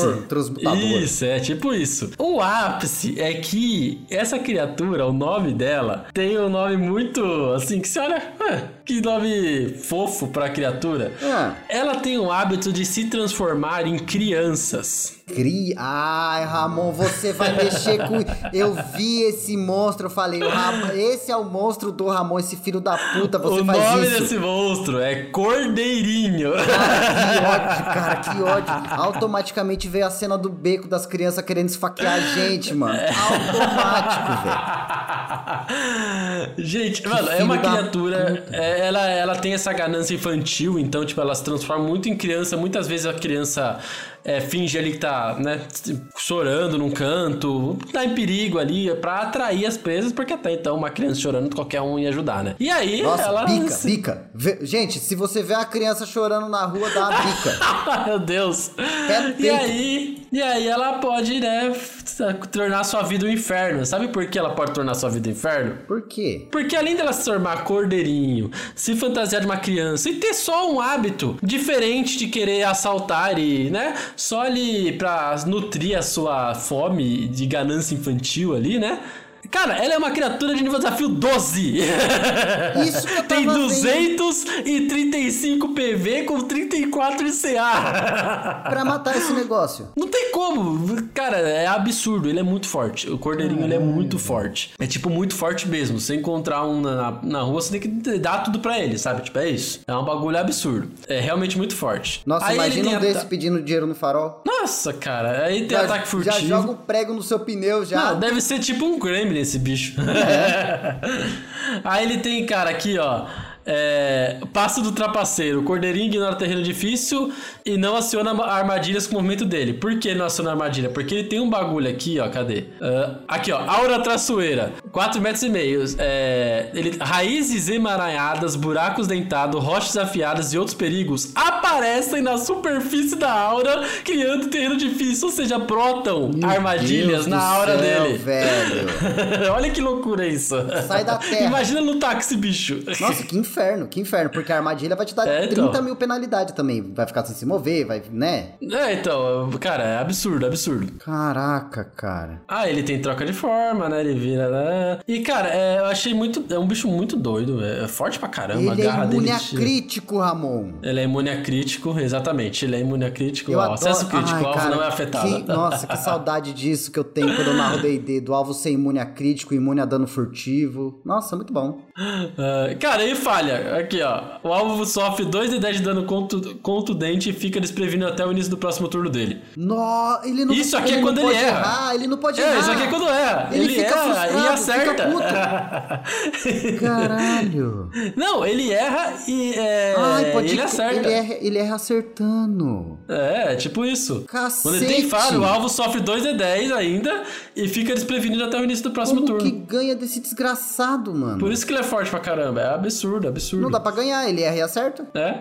Isso, é tipo isso. O ápice é que essa criatura, o nome dela, tem um nome muito assim, que você olha. "Ué, que nome fofo pra criatura. Ah. Ela tem o hábito de se transformar em crianças. Cria. Ai, Ramon, você vai mexer com. Eu vi esse monstro, eu falei, o Ramon, esse é o monstro do Ramon, esse filho da puta, você o faz nome isso. desse monstro é Cordeirinho. Que ódio, cara, que ódio. Automaticamente veio a cena do beco das crianças querendo esfaquear a gente, mano. Automático, velho. Gente, mano, é uma criatura. é, ela, ela tem essa ganância infantil, então, tipo, ela se transforma muito em criança. Muitas vezes a criança é, finge ali que tá, né, chorando num canto, tá em perigo ali, pra atrair as presas, porque até então uma criança chorando, qualquer um ia ajudar, né? E aí, Nossa, ela. bica, bica. Vê- Gente, se você vê a criança chorando na rua, dá uma bica. Meu Deus. No E aí, e aí ela pode, né, tornar sua vida um inferno. Sabe por que ela pode tornar sua vida um inferno? Por quê? Porque além dela se tornar cordeirinho, se fantasiar de uma criança e ter só um hábito diferente de querer assaltar e, né, só ali pra nutrir a sua fome de ganância infantil ali, né? Cara, ela é uma criatura de nível desafio 12. Isso que eu Tem tava 235 PV com 34 CA. Pra matar esse negócio. Não tem como. Cara, é absurdo. Ele é muito forte. O cordeirinho, ele é muito forte. É, tipo, muito forte mesmo. Se você encontrar um na, na rua, você tem que dar tudo pra ele, sabe? Tipo, é isso. É um bagulho absurdo. É realmente muito forte. Nossa, Aí imagina um desse pedindo dinheiro no farol. Nossa, cara. Aí tem ataque furtivo. já joga um prego no seu pneu, já. Não, deve ser tipo um gremlin esse bicho. Aí ele tem, cara, aqui, ó. É, passo do trapaceiro. O cordeirinho ignora terreno difícil e não aciona armadilhas com o movimento dele. Por que não aciona armadilha? Porque ele tem um bagulho aqui, ó. Cadê? Ah, aqui, ó. Aura traçoeira. 4 metros e meio. É, ele, raízes emaranhadas, buracos dentados, rochas afiadas e outros perigos aparecem na superfície da aura, criando terreno difícil. Ou seja, brotam armadilhas Deus na aura céu, dele. velho. Olha que loucura isso. Sai da terra. Imagina lutar com esse bicho. Nossa, que inferno, que inferno. Porque a armadilha vai te dar É, então. 30 mil penalidade também. Vai ficar sem se mover, vai, né? É, então, cara, é absurdo, absurdo. Caraca, cara. Ah, ele tem troca de forma, né? Ele vira, né? É, e, cara, é, eu achei muito. É um bicho muito doido. É, forte pra caramba. Ele a garra é imune dele. a crítico, Ramon. Ele é imune a crítico, exatamente. Ele é imune a crítico. Eu adoro... Acesso crítico, Ai, o alvo cara, não é afetado. que- Nossa, que saudade disso que eu tenho quando eu narro D&D, do alvo ser imune a crítico, imune a dano furtivo. Nossa, muito bom. Ah, cara, aí falha. Aqui, ó. O alvo sofre 2 de 10 de dano contu- contundente e fica desprevenido até o início do próximo turno dele. No, ele não, Isso aqui é quando ele erra. errar, ele não pode É, errar. isso aqui é quando erra. Ele Ele, fica erra e acerta. Caralho. Não, ele erra e é, Ai, pode ele acerta. Ele erra, ele erra acertando. É, tipo isso. Cacete. Quando ele tem falha, o alvo sofre 2 de 10 ainda e fica desprevenido até o início do próximo Como turno. que ganha desse desgraçado, mano? Por isso que ele é forte pra caramba. É absurdo, absurdo. Não dá pra ganhar, ele erra e acerta? É?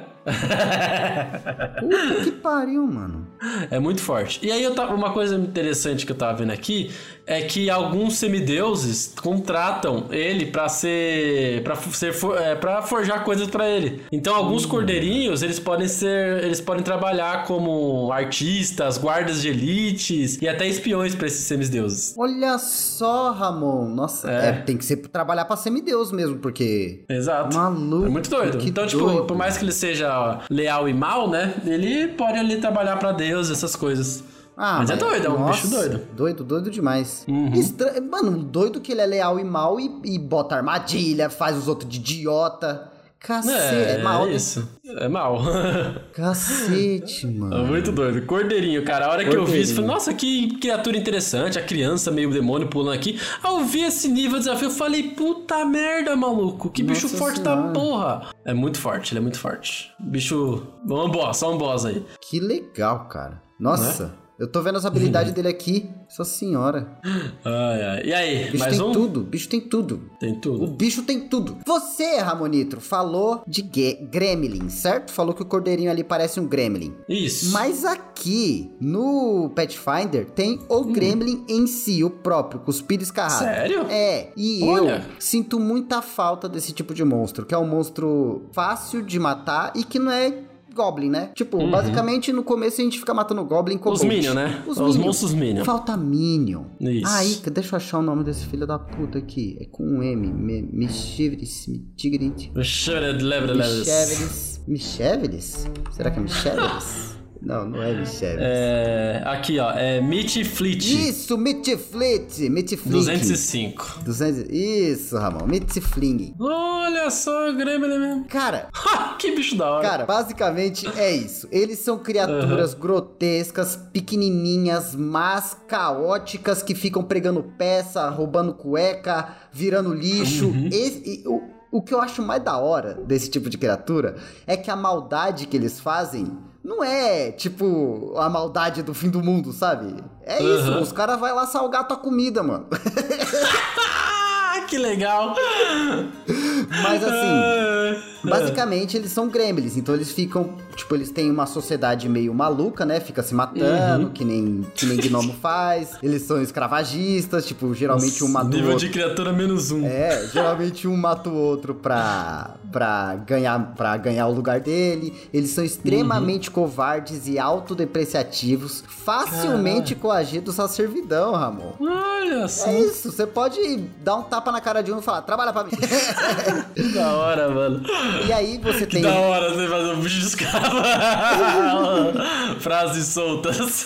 Puta que pariu, mano. É muito forte. E aí eu tava, uma coisa interessante que eu tava vendo aqui é que alguns semideuses contratam ele pra ser para ser é, para forjar coisas pra ele. Então alguns Hum. cordeirinhos, eles podem ser, eles podem trabalhar como artistas, guardas de elites e até espiões pra esses semideuses. Olha só, Ramon. Nossa, É. é, tem que ser trabalhar pra semideus mesmo, porque. Exato. Maluco, É muito doido. então, tipo, doido. por mais que ele seja leal e mal, né? Ele pode ali trabalhar pra Deus, essas coisas. Ah, mas, é doido, é um nossa, bicho doido. Doido, doido demais. Uhum. Estra- Mano, doido que ele é leal e mal e, e bota armadilha, faz os outros de idiota. Cacete, é, É, mal. é isso. É mal. Cacete, É mano. muito doido. Cordeirinho, cara. A hora que eu vi isso, eu falei, nossa, que criatura interessante. A criança meio demônio pulando aqui. Ao ver esse nível de desafio, eu falei, puta merda, maluco. Que bicho Nossa forte da porra. É muito forte, ele é muito forte. Bicho. Um boss, só um boss aí. Que legal, cara. Nossa, Né? Eu tô vendo as habilidades dele aqui. Nossa senhora. Ai, ai. E aí, O bicho mais tem um? tudo, o bicho tem tudo. Tem O tudo. bicho tem tudo. Você, Ramonitro, falou de gremlin, certo? Falou que o cordeirinho ali parece um gremlin. Isso. Mas aqui no Pathfinder tem o gremlin em si, o próprio, cuspido escarrado. Hum. Sério? É, e Olha. eu sinto muita falta desse tipo de monstro, que é um monstro fácil de matar e que não é Goblin, né? Tipo, basicamente no começo a gente fica matando Goblin com Uhum. Os Minion, né? Os monstros Minion. Falta Minion. Isso. Aí, deixa eu achar o nome desse filho da puta aqui. É com um M. Michivris. Mitigrit. Michevelis. Michevelis? Será que é Michevelis? Não, não é Michevelis. É, aqui, ó. É Meat Fleet. Isso, Mitiflit. Mitiflink. 205. 200. Isso, Ramon. Mitifling. Olha só, o Gremlin mesmo. Cara, que bicho da hora. Cara, basicamente é isso. Eles são criaturas grotescas, pequenininhas, mas caóticas que ficam pregando peça, roubando cueca, virando lixo. Esse- e o, o que eu acho mais da hora desse tipo de criatura é que a maldade que eles fazem não é tipo a maldade do fim do mundo, sabe? É isso, Uhum. os caras vão lá salgar tua comida, mano. Ah, que legal. Mas assim. Basicamente, eles são gremlins, então eles ficam, tipo, eles têm uma sociedade meio maluca, né? Fica se matando, Uhum. que nem que nem gnomo faz. Eles são escravagistas, tipo, geralmente um nossa, mata o Nível outro. de criatura menos um. É, geralmente um mata o outro pra, pra, ganhar, pra ganhar o lugar dele. Eles são extremamente covardes e autodepreciativos, facilmente coagidos à servidão, Ramon. Olha só. É isso, você pode dar um tapa na cara de um e falar, trabalha pra mim. Que da hora, mano. E aí você Que tem. da hora você fazer um bicho de escravo. Frases soltas.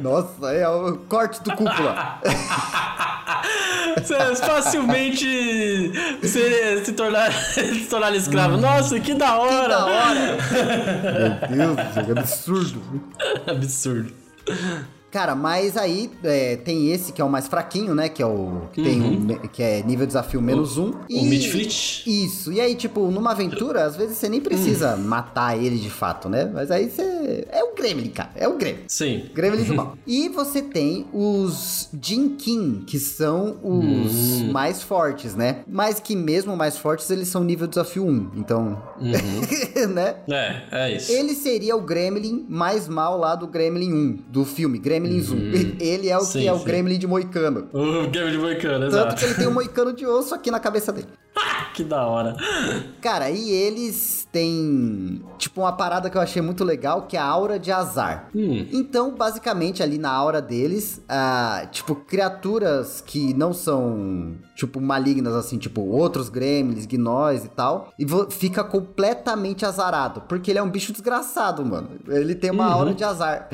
Nossa, é o corte do cúpula. Você facilmente se, se, tornar, se tornar escravo. Nossa, que da Hum. Que hora. da hora! Meu Deus, que absurdo. Absurdo. Cara, mas aí é, tem esse que é o mais fraquinho, né? Que é o. Que tem um me- que é nível desafio menos um. O Midfleet? Isso. E aí, tipo, numa aventura, às vezes você nem precisa matar ele de fato, né? Mas aí você. É o Gremlin, cara. É o Gremlin. Sim. Gremlin do mal. E você tem os Jinkin, que são os mais fortes, né? Mas que mesmo mais fortes, eles são nível desafio 1. Então, né? É, é isso. Ele seria o Gremlin mais mal lá do Gremlin 1, do filme, Gremlin 1. Ele é o Sim, que é o sim. Gremlin de Moicano. O Game de Moicano, Tanto exato. que ele tem um moicano de osso aqui na cabeça dele. Que da hora. Cara, e eles têm, tipo, uma parada que eu achei muito legal, que é a aura de azar. Hum. Então, basicamente, ali na aura deles, ah, tipo, criaturas que não são, tipo, malignas, assim, tipo, outros gremlins, gnóis e tal, e fica completamente azarado, porque ele é um bicho desgraçado, mano. Ele tem uma aura de azar.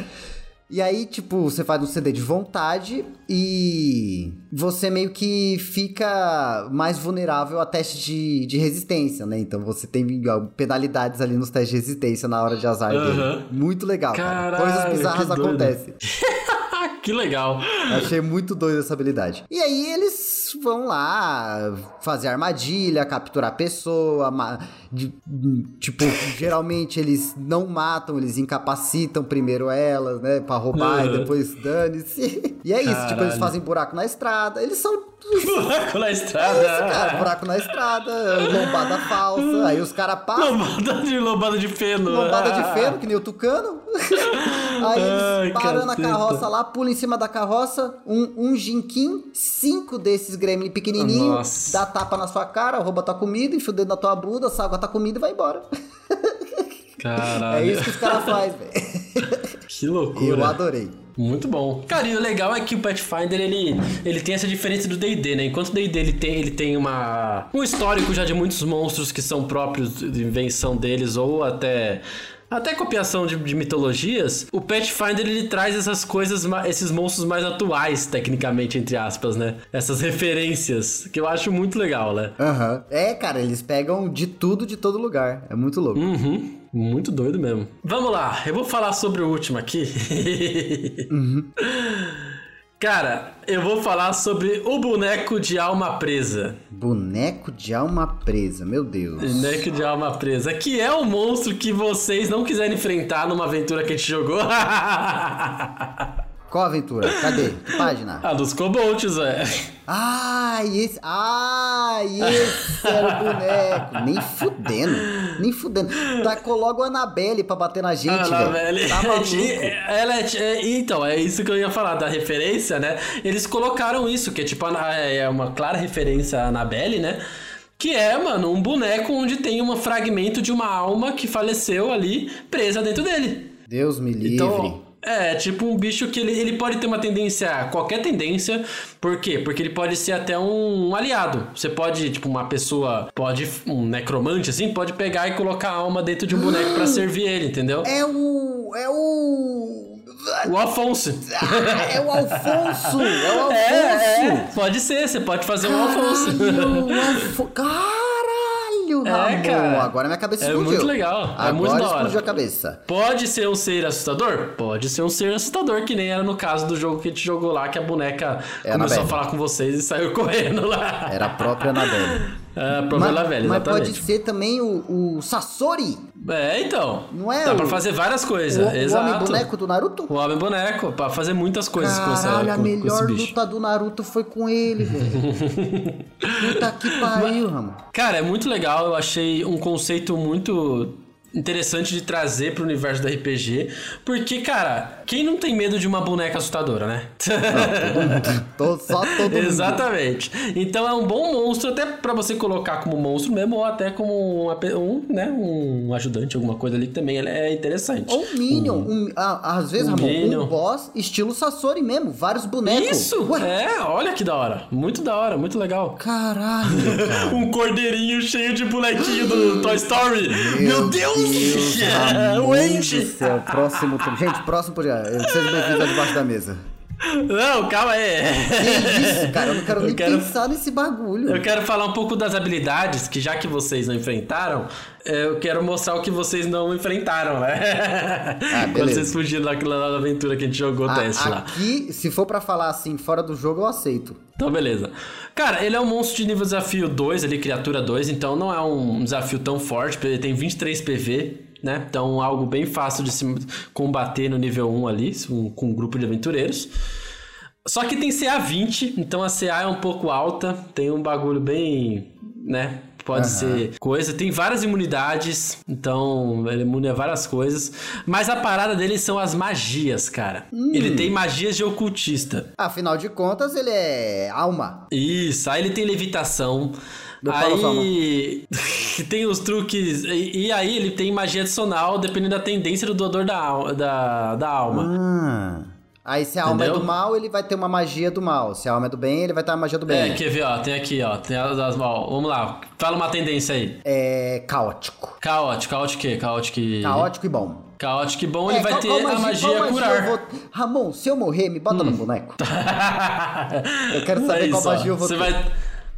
E aí, tipo, você faz um CD de vontade e você meio que fica mais vulnerável a testes de, de resistência, né? Então você tem ó, penalidades ali nos testes de resistência na hora de azar dele. Aham. Muito legal, cara. Caralho, Coisas bizarras acontecem. que legal. Achei muito doido essa habilidade. E aí eles vão lá fazer armadilha, capturar a pessoa. ma- de- tipo, geralmente eles não matam, eles incapacitam primeiro elas, né? Pra roubar e Uhum. depois dane-se. E é isso, tipo, eles Caralho. fazem buraco na estrada. Eles são. Buraco na É isso, estrada. cara. Buraco na estrada, lombada falsa. Aí os caras passam. Lombada de lombada de feno. Lombada de feno, que nem o tucano. Aí Ai, eles param na carroça lá, pulam em cima da carroça, um, um jinquim, cinco desses gremlin pequenininhos, Nossa. dá tapa na sua cara, rouba tua comida, enfia o dedo na tua bunda, salga tua comida e vai embora. Caralho. É isso que os caras fazem, velho. Que loucura. Eu adorei. Muito bom. Cara, e o legal é que o Pathfinder, ele, ele tem essa diferença do D&D, né? Enquanto o D&D, ele tem, ele tem uma, um histórico já de muitos monstros que são próprios de invenção deles ou até... Até copiação de, de mitologias, o Pathfinder ele traz essas coisas, esses monstros mais atuais, tecnicamente, entre aspas, né? Essas referências, que eu acho muito legal, né? Aham. É, cara, eles pegam de tudo, de todo lugar. É muito louco. Uhum. Muito doido mesmo. Vamos lá, eu vou falar sobre o último aqui. Cara, eu vou falar sobre o boneco de alma presa. Boneco de alma presa, meu Deus. Boneco de alma presa, que é um monstro que vocês não quiserem enfrentar numa aventura que a gente jogou. Qual aventura? Cadê? Que página? a dos Cobolts, velho. Ah, esse. Ah, esse era o boneco. Nem fudendo. Nem fudendo. Tacou logo a Annabelle pra bater na gente, velho. Tá. Ela é, é- então, é isso que eu ia falar da referência, né? Eles colocaram isso, que é tipo a- é uma clara referência à Annabelle, né? Que é, mano, um boneco onde tem um fragmento de uma alma que faleceu ali presa dentro dele. Deus me livre. Então, é, tipo um bicho que ele, ele pode ter uma tendência, qualquer tendência. Por quê? Porque ele pode ser até um, um aliado. Você pode, tipo, uma pessoa, pode, um necromante assim, pode pegar e colocar a alma dentro de um boneco pra servir ele, entendeu? É o. É o. O Afonso. Ah, é o Alfonso! É o Alfonso! É, é, pode ser, você pode fazer um Afonso. Caralho, o Alfo- Caralho, É, Ramon. cara. Agora minha cabeça É explodiu. muito legal, é Agora muito da hora. explodiu a cabeça. Pode ser um ser assustador? Pode ser um ser assustador, que nem era no caso do jogo que a gente jogou lá, que a boneca É, começou a falar com vocês e saiu correndo lá. Era a própria Annabelle. É, problema velho, mas exatamente. pode ser também o, o Sasori, É, então. Não é Dá o- pra fazer várias o, coisas. o Exato. homem boneco do Naruto. O homem boneco, pra fazer muitas coisas com, essa, Caralho, a com, com esse melhor luta do Naruto foi com ele, velho. Puta que pariu, Ramon. Cara, é muito legal. Eu achei um conceito muito interessante de trazer pro universo do RPG. Porque, cara, quem não tem medo de uma boneca assustadora, né? Tô, só todo mundo. Exatamente. Então é um bom monstro, até pra você colocar como monstro mesmo, ou até como pe- um, né, um ajudante, alguma coisa ali que também é interessante. Ou um Minion, um, ah, às vezes, Um Ramon, Minion. um boss estilo Sasori mesmo, vários bonecos. Isso! Ué, É, olha que da hora. Muito da hora, muito legal. Caralho, cara. Um cordeirinho cheio de bonequinho do Toy Story. Meu, Deus! Ramon o do céu, próximo... Gente, próximo podcast. Seja bem-vindo debaixo da mesa. Não, calma aí. Que isso, cara? Eu não quero Eu nem quero- pensar nesse bagulho. Eu quero falar um pouco das habilidades, que já que vocês não enfrentaram, eh, eu quero mostrar o que vocês não enfrentaram, né? Ah, Quando vocês fugiram daquela aventura que a gente jogou o teste lá. aqui, se for pra falar assim, fora do jogo, eu aceito. Então, beleza. Cara, ele é um monstro de nível desafio 2, ali, criatura 2, então não é um desafio tão forte, porque ele tem 23 PV, né? Então, algo bem fácil de se combater no nível 1 ali, com um grupo de aventureiros. Só que tem CA 20, então a CA é um pouco alta, tem um bagulho bem, né? Pode ser coisa. Tem várias imunidades, então ele é imune a várias coisas. Mas a parada dele são as magias, cara. Ele tem magias de ocultista. Afinal de contas, ele é alma. Isso, aí ele tem levitação. Aí tem os truques. E, e aí ele tem magia adicional dependendo da tendência do doador da, da, da alma. Ah. Aí se a alma é Entendeu? do mal, ele vai ter uma magia do mal. Se a alma é do bem, ele vai ter uma magia do bem. É, quer ver, ó, tem aqui, ó. Tem as, as- ó, vamos lá, fala uma tendência aí. É caótico. Caótico, caótico o quê? Caótico e... Caótico e bom. Caótico e bom, É, ele vai qual- ter qual a magia, qual curar. Hum. vou- Ramon, se eu morrer, me bota no boneco. Eu quero saber É qual isso, ó. magia eu vou Você ter. vai,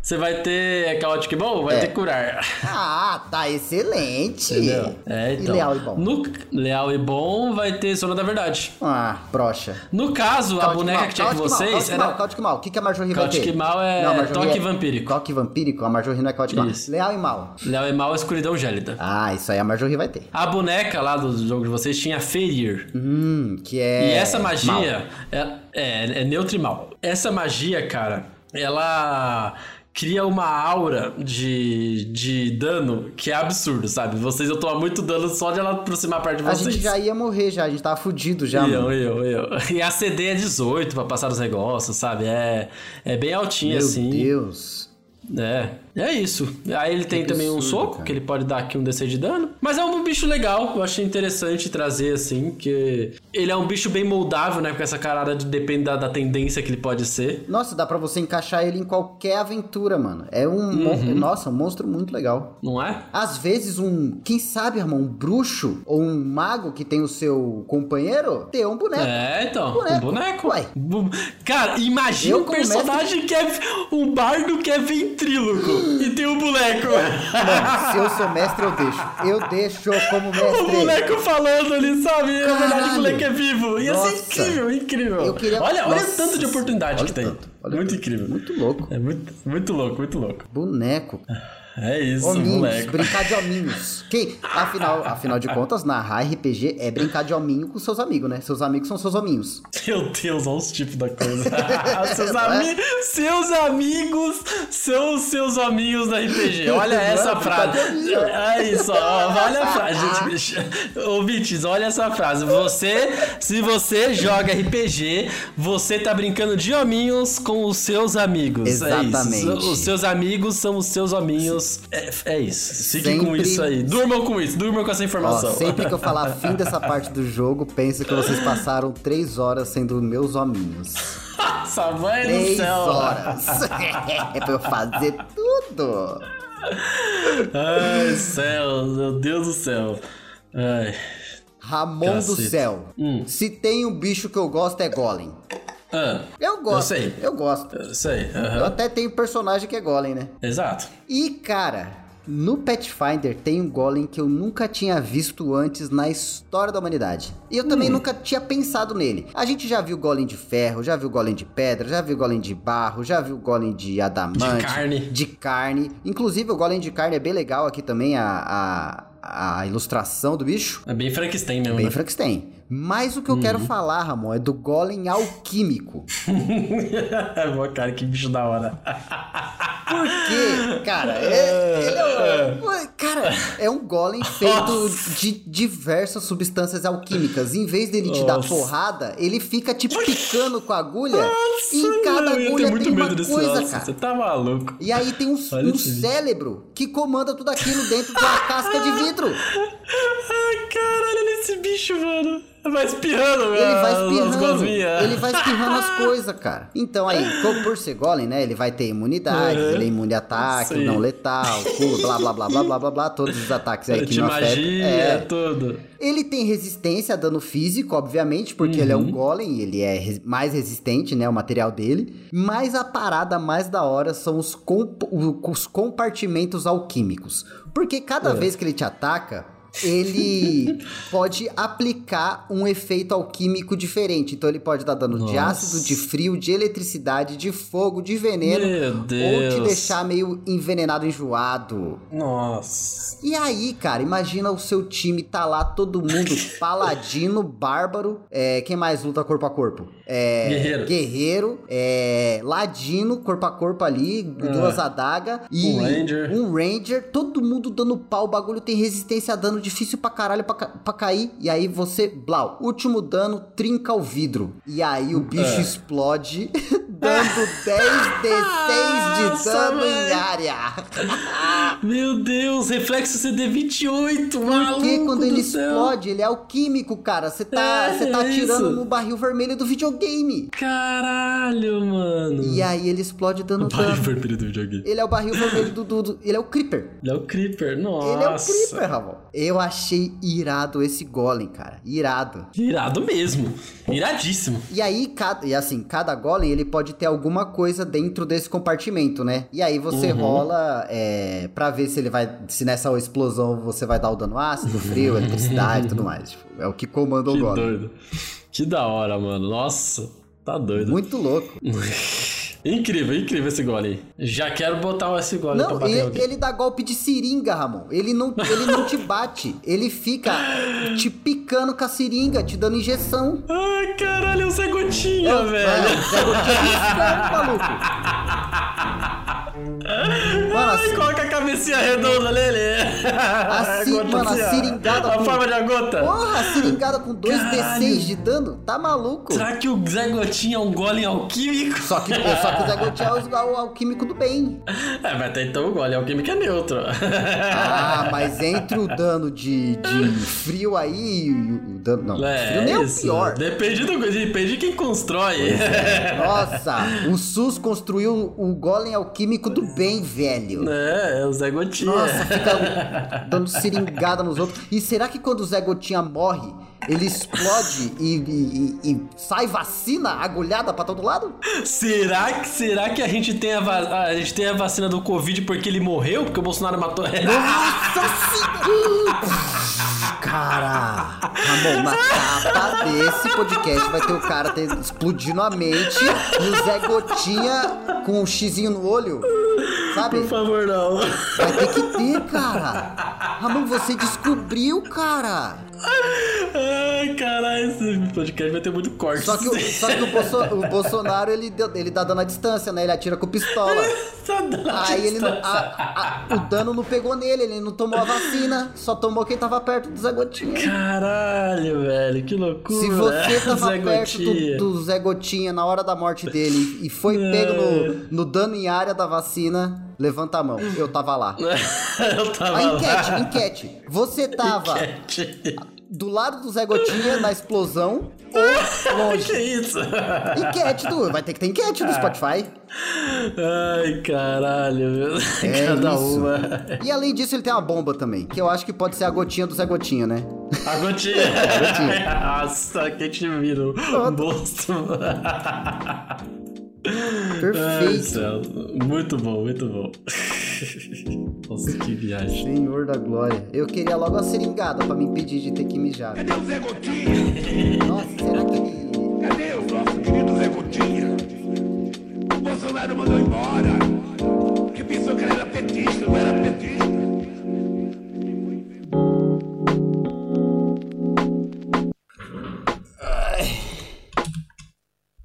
você vai ter caótico bom? Vai É. ter curar. Ah, tá excelente. Entendeu? É, então. E leal e bom. No, leal e bom vai ter zona da verdade. Ah, brocha. No caso, a boneca mal, que tinha com mal, vocês caótico era... mal, caótico mal. O que, que a Marjorie vai ter? Caótico mal é Marjorie toque vampírico. Toque vampírico. A Marjorie não é caótico mal. Isso. Leal e mal. Leal e mal é escuridão gélida. Ah, isso aí a Marjorie vai ter. A boneca lá do jogo de vocês tinha ferir. Hum, que é... E essa mal. magia é, é, é e mal. Essa magia, cara, ela cria uma aura de, de dano que é absurdo, sabe? Vocês eu tomar muito dano só de ela aproximar perto de A vocês. gente já ia morrer já, a gente tava fudido já, eu, mano. eu, eu. E a CD é 18 pra passar os negócios, sabe? É, é bem altinha Meu assim. Deus. É, é isso. Aí ele tem Que também um absurdo, soco, cara. que ele pode dar aqui um DC de dano. Mas é um bicho legal, eu achei interessante trazer assim, que ele é um bicho bem moldável, né? Com essa carada de depende da, da tendência que ele pode ser. Nossa, dá pra você encaixar ele em qualquer aventura, mano. É um... mon- Uhum. Nossa, um monstro muito legal. Não é? Às vezes um, quem sabe, irmão, um bruxo ou um mago que tem o seu companheiro, ter um boneco. É, então, Boneco. um boneco. Uai. Bu- Cara, imagina Eu um personagem que é um bardo que é ventríloco e tem um boneco. Mano, se eu sou mestre, eu deixo. Eu deixo como O mestre. boneco falando ali, sabe? Na verdade, o moleque é vivo. Ia ser Nossa. incrível, incrível. Eu queria- Olha, olha o tanto de oportunidade Olha que tem. tanto, muito tanto. incrível. Muito louco. É muito, muito louco, muito louco. Boneco. É isso, Hominhos, moleque. brincar de hominhos. Quem, afinal, afinal de contas, narrar RPG é brincar de hominho com seus amigos, né? Seus amigos são seus hominhos. Meu Deus, olha os tipos da coisa. seus, Não é? ami- seus amigos são os seus amigos da RPG. Olha Não é? essa Brincar frase. É isso, ó, olha a frase. Gente, ouvintes, olha essa frase. Você, se você joga RPG, você tá brincando de hominhos com os seus amigos. É Exatamente. isso. Os seus amigos são os seus hominhos. É, é isso. Fiquem com Sempre- isso aí. Durmam com isso, durmam com essa Ó, informação. sempre que eu falar fim dessa parte do jogo, penso que vocês passaram três horas sendo meus hominhos. Nossa, mãe do Três céu. horas. é pra eu fazer tudo. Ai, céu, meu Deus do céu. Ai. Ramon do céu. Hum. Se tem um bicho que eu gosto é Golem. Ah, Eu gosto. Eu sei. Eu gosto. eu sei. Eu aham. até tenho personagem que é Golem, né? Exato. E, cara, no Pathfinder tem um Golem que eu nunca tinha visto antes na história da humanidade. E eu Hum. também nunca tinha pensado nele. A gente já viu Golem de ferro, já viu Golem de pedra, já viu Golem de barro, já viu Golem de adamante. De carne. De carne. Inclusive, o Golem de carne é bem legal aqui também, a, a, a ilustração do bicho. É bem Frankenstein mesmo. Bem né? Frankenstein. Mas o que eu Uhum. quero falar, Ramon, é do Golem alquímico. é cara, que bicho da hora. Porque, cara, é, ele é, um- cara, é um golem feito de diversas substâncias alquímicas. Em vez dele te dar Nossa. porrada, ele fica te picando com a agulha. e em cada ter agulha tem uma coisa, cara. Você tá maluco. E aí tem um, Olha um vídeo. cérebro que comanda tudo aquilo dentro de uma casca de vidro. Ai, caralho, olha esse bicho, mano. Vai espirrando, Ele vai espirrando. Ele vai espirrando as coisas, cara. Então aí, co- por ser golem, né? Ele vai ter imunidade, Uhum. ele é imune a ataque, Sim. não letal, cura, blá blá blá blá blá blá blá, todos os ataques aí que não magia, afetam. é. Tudo. Ele tem resistência a dano físico, obviamente, porque ele é Uhum. um golem, ele é res- mais resistente, né, o material dele. Mas a parada mais da hora são os, comp- os compartimentos alquímicos. Porque cada É. vez que ele te ataca, ele pode aplicar um efeito alquímico diferente. Então ele pode dar dano de Nossa. ácido, de frio, de eletricidade, de fogo, de veneno. Meu Ou te deixar meio envenenado, enjoado. Nossa. E aí, cara, imagina o seu time tá lá, todo mundo paladino, bárbaro. É, quem mais luta corpo a corpo? É, Guerreiro. Guerreiro, é, ladino, corpo a corpo ali, duas adagas. E Um ranger. Um ranger, todo mundo dando pau. O bagulho tem resistência a dano difícil pra caralho pra, ca- pra cair. E aí você, blau, último dano, trinca o vidro. E aí o bicho É. explode dando 10d6 de dano em área. Meu Deus, reflexo CD28, Porque maluco quando do ele céu. explode, ele é alquímico, cara. Você tá, É, você tá é atirando isso. no barril vermelho do videogame. Caralho, mano. E aí ele explode dando Barril dano. vermelho do videogame. Ele é o barril vermelho do, do- Ele é o Creeper. Ele é o Creeper, nossa. Ele é o Creeper, Ramon. Eu achei irado esse golem, cara. Irado. Irado mesmo. Iradíssimo. E aí, cada, e assim, cada golem ele pode ter alguma coisa dentro desse compartimento, né? E aí você Uhum. rola é, pra ver se ele vai. Se nessa explosão você vai dar o dano ácido, frio, eletricidade e tudo mais. Tipo, é o que comanda o Que doido. Que da hora, mano. Nossa, tá doido. Muito louco. Incrível, incrível esse gole aí. Já quero botar esse gole pra Não, bater ele, alguém. ele dá golpe de seringa, Ramon. Ele não, ele não te bate. Ele fica te picando com a seringa, te dando injeção. Ai, caralho, é um Zé Gotinha, velho. Zé Gotinha é isso, maluco. Mano, Ai, assim, coloca a cabecinha redonda nele. Assim, mano, a assim, seringada A com- forma de a gota. porra, seringada com 2d6 Caralho. de dano? Tá maluco? Será que o Zé Gotinha é um golem alquímico? Só que, só que o Zé Gotinha é o, alquímico do bem. É, mas até então o golem alquímico é neutro. Ah, mas entre o dano de, de frio aí e o dano. Não, frio nem é o pior. Depende, do, depende de quem constrói. Nossa, o SUS construiu o golem alquímico do bem, velho. É, é o Zé Gotinha. Nossa, fica dando seringada nos outros. E será que quando o Zé Gotinha morre, ele explode e, e- e- sai vacina agulhada pra todo lado? Será que, será que a gente tem a, va- a gente tem a vacina do Covid porque ele morreu? Porque o Bolsonaro matou ele? Nossa! Cara, Ramon, na capa desse podcast vai ter o cara ter, explodindo a mente e o Zé Gotinha com um xizinho no olho. Sabe? Por favor, não. Vai ter que ter, cara. Ramon, você descobriu, cara. Ai, caralho, esse podcast vai ter muito corte. Só que, o, só que o, Bolso- o Bolsonaro, ele, ele dá dano à distância, né? Ele atira com pistola. Tá dando Aí ele não, a- a- o dano não pegou nele, ele não tomou a vacina, só tomou quem tava perto do Zé Gotinha. Caralho, velho, que loucura. Se você tava Zé perto do, do Zé Gotinha na hora da morte dele e foi pego no, no dano em área da vacina, levanta a mão. Eu tava lá. Eu tava A lá. enquete, enquete. Você tava Enquete. do lado do Zé Gotinha na explosão ou longe? Que isso? Enquete do. Vai ter que ter enquete do Spotify. Ai, caralho, meu. É Cada isso. uma. E além disso, ele tem uma bomba também, que eu acho que pode ser a gotinha do Zé Gotinha, né? A gotinha. gotinha. Nossa, quem te vira o Ai, Perfeito. céu. Muito bom, muito bom. Nossa, que viagem. Senhor da glória. Eu queria logo a seringada pra me impedir de ter que mijar. Cadê o Zé Gotinha? Nossa, será que ele. Cadê o nosso querido Zé Gotinha? O Bolsonaro mandou embora. Porque pensou que ele era petista, não era petista.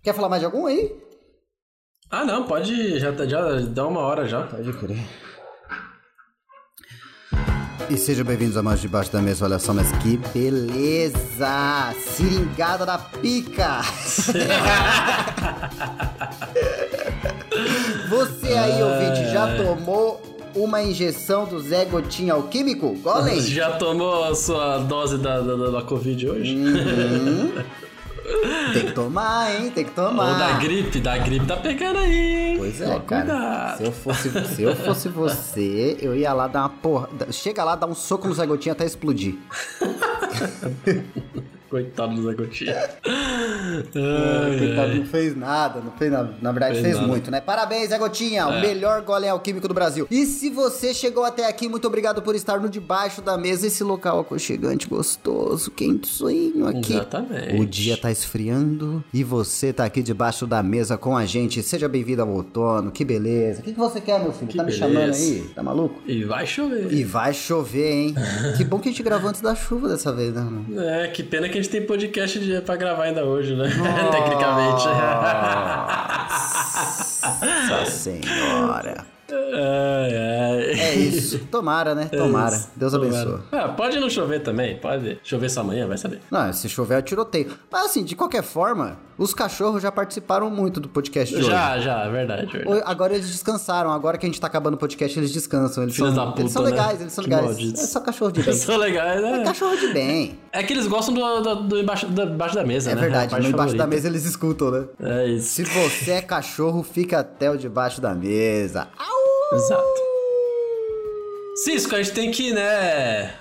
Quer falar mais de algum aí? Ah, não, pode. Já, já dá uma hora já. Pode crer. E sejam bem-vindos a mais debaixo da mesa. Olha só, mas que beleza! Seringada da pica! Você aí, ouvinte, já tomou uma injeção do Zé Gotinha Alquímico? Golem? Já tomou a sua dose da, da, da- da Covid hoje? Tem que tomar, hein? Tem que Ou da tomar. gripe? Da gripe tá pegando aí, hein? Pois é, cara. cuidado. Se eu, fosse, se eu fosse você, eu ia lá dar uma porra. Chega lá, dá um soco no Zé Gotinha até explodir. Coitado do Zé Gotinha. Coitado, não fez nada, não fez nada. Na verdade, Fez fez, muito, né? Parabéns, Zé Gotinha, o melhor golem alquímico do Brasil. E se você chegou até aqui, muito obrigado por estar no debaixo da mesa, esse local aconchegante, gostoso, quentinho aqui. Exatamente. O dia tá esfriando e você tá aqui debaixo da mesa com a gente. Seja bem-vindo ao outono, que beleza. O que, que você quer, meu filho? Que tá me beleza. chamando aí? Tá maluco? E vai chover. E vai chover, hein? que bom que a gente gravou antes da chuva dessa vez, né? mano? É, que pena que a gente tem podcast de, pra gravar ainda hoje, né? Tecnicamente. Nossa senhora. Ai. É isso. Tomara, né? Tomara. Isso, Deus tomara. abençoe. Ah, pode não chover também, pode chover só amanhã, vai saber. Não, se chover é tiroteio. Mas assim, de qualquer forma, os cachorros já participaram muito do podcast de hoje. Já, já, verdade, verdade. Agora eles descansaram. Agora que a gente tá acabando o podcast, eles descansam. Eles, Filhos são, puta, eles são né? legais, eles são legais. malditos. É só cachorro de bem. São legais, É né? cachorro de bem. É que eles gostam do, do, do embaixo, da, embaixo da mesa, É né? verdade, parte no embaixo da mesa eles escutam, né? É isso. Se você é cachorro, fica até o debaixo da mesa. Au! Exato. Cisco, a gente tem que, né.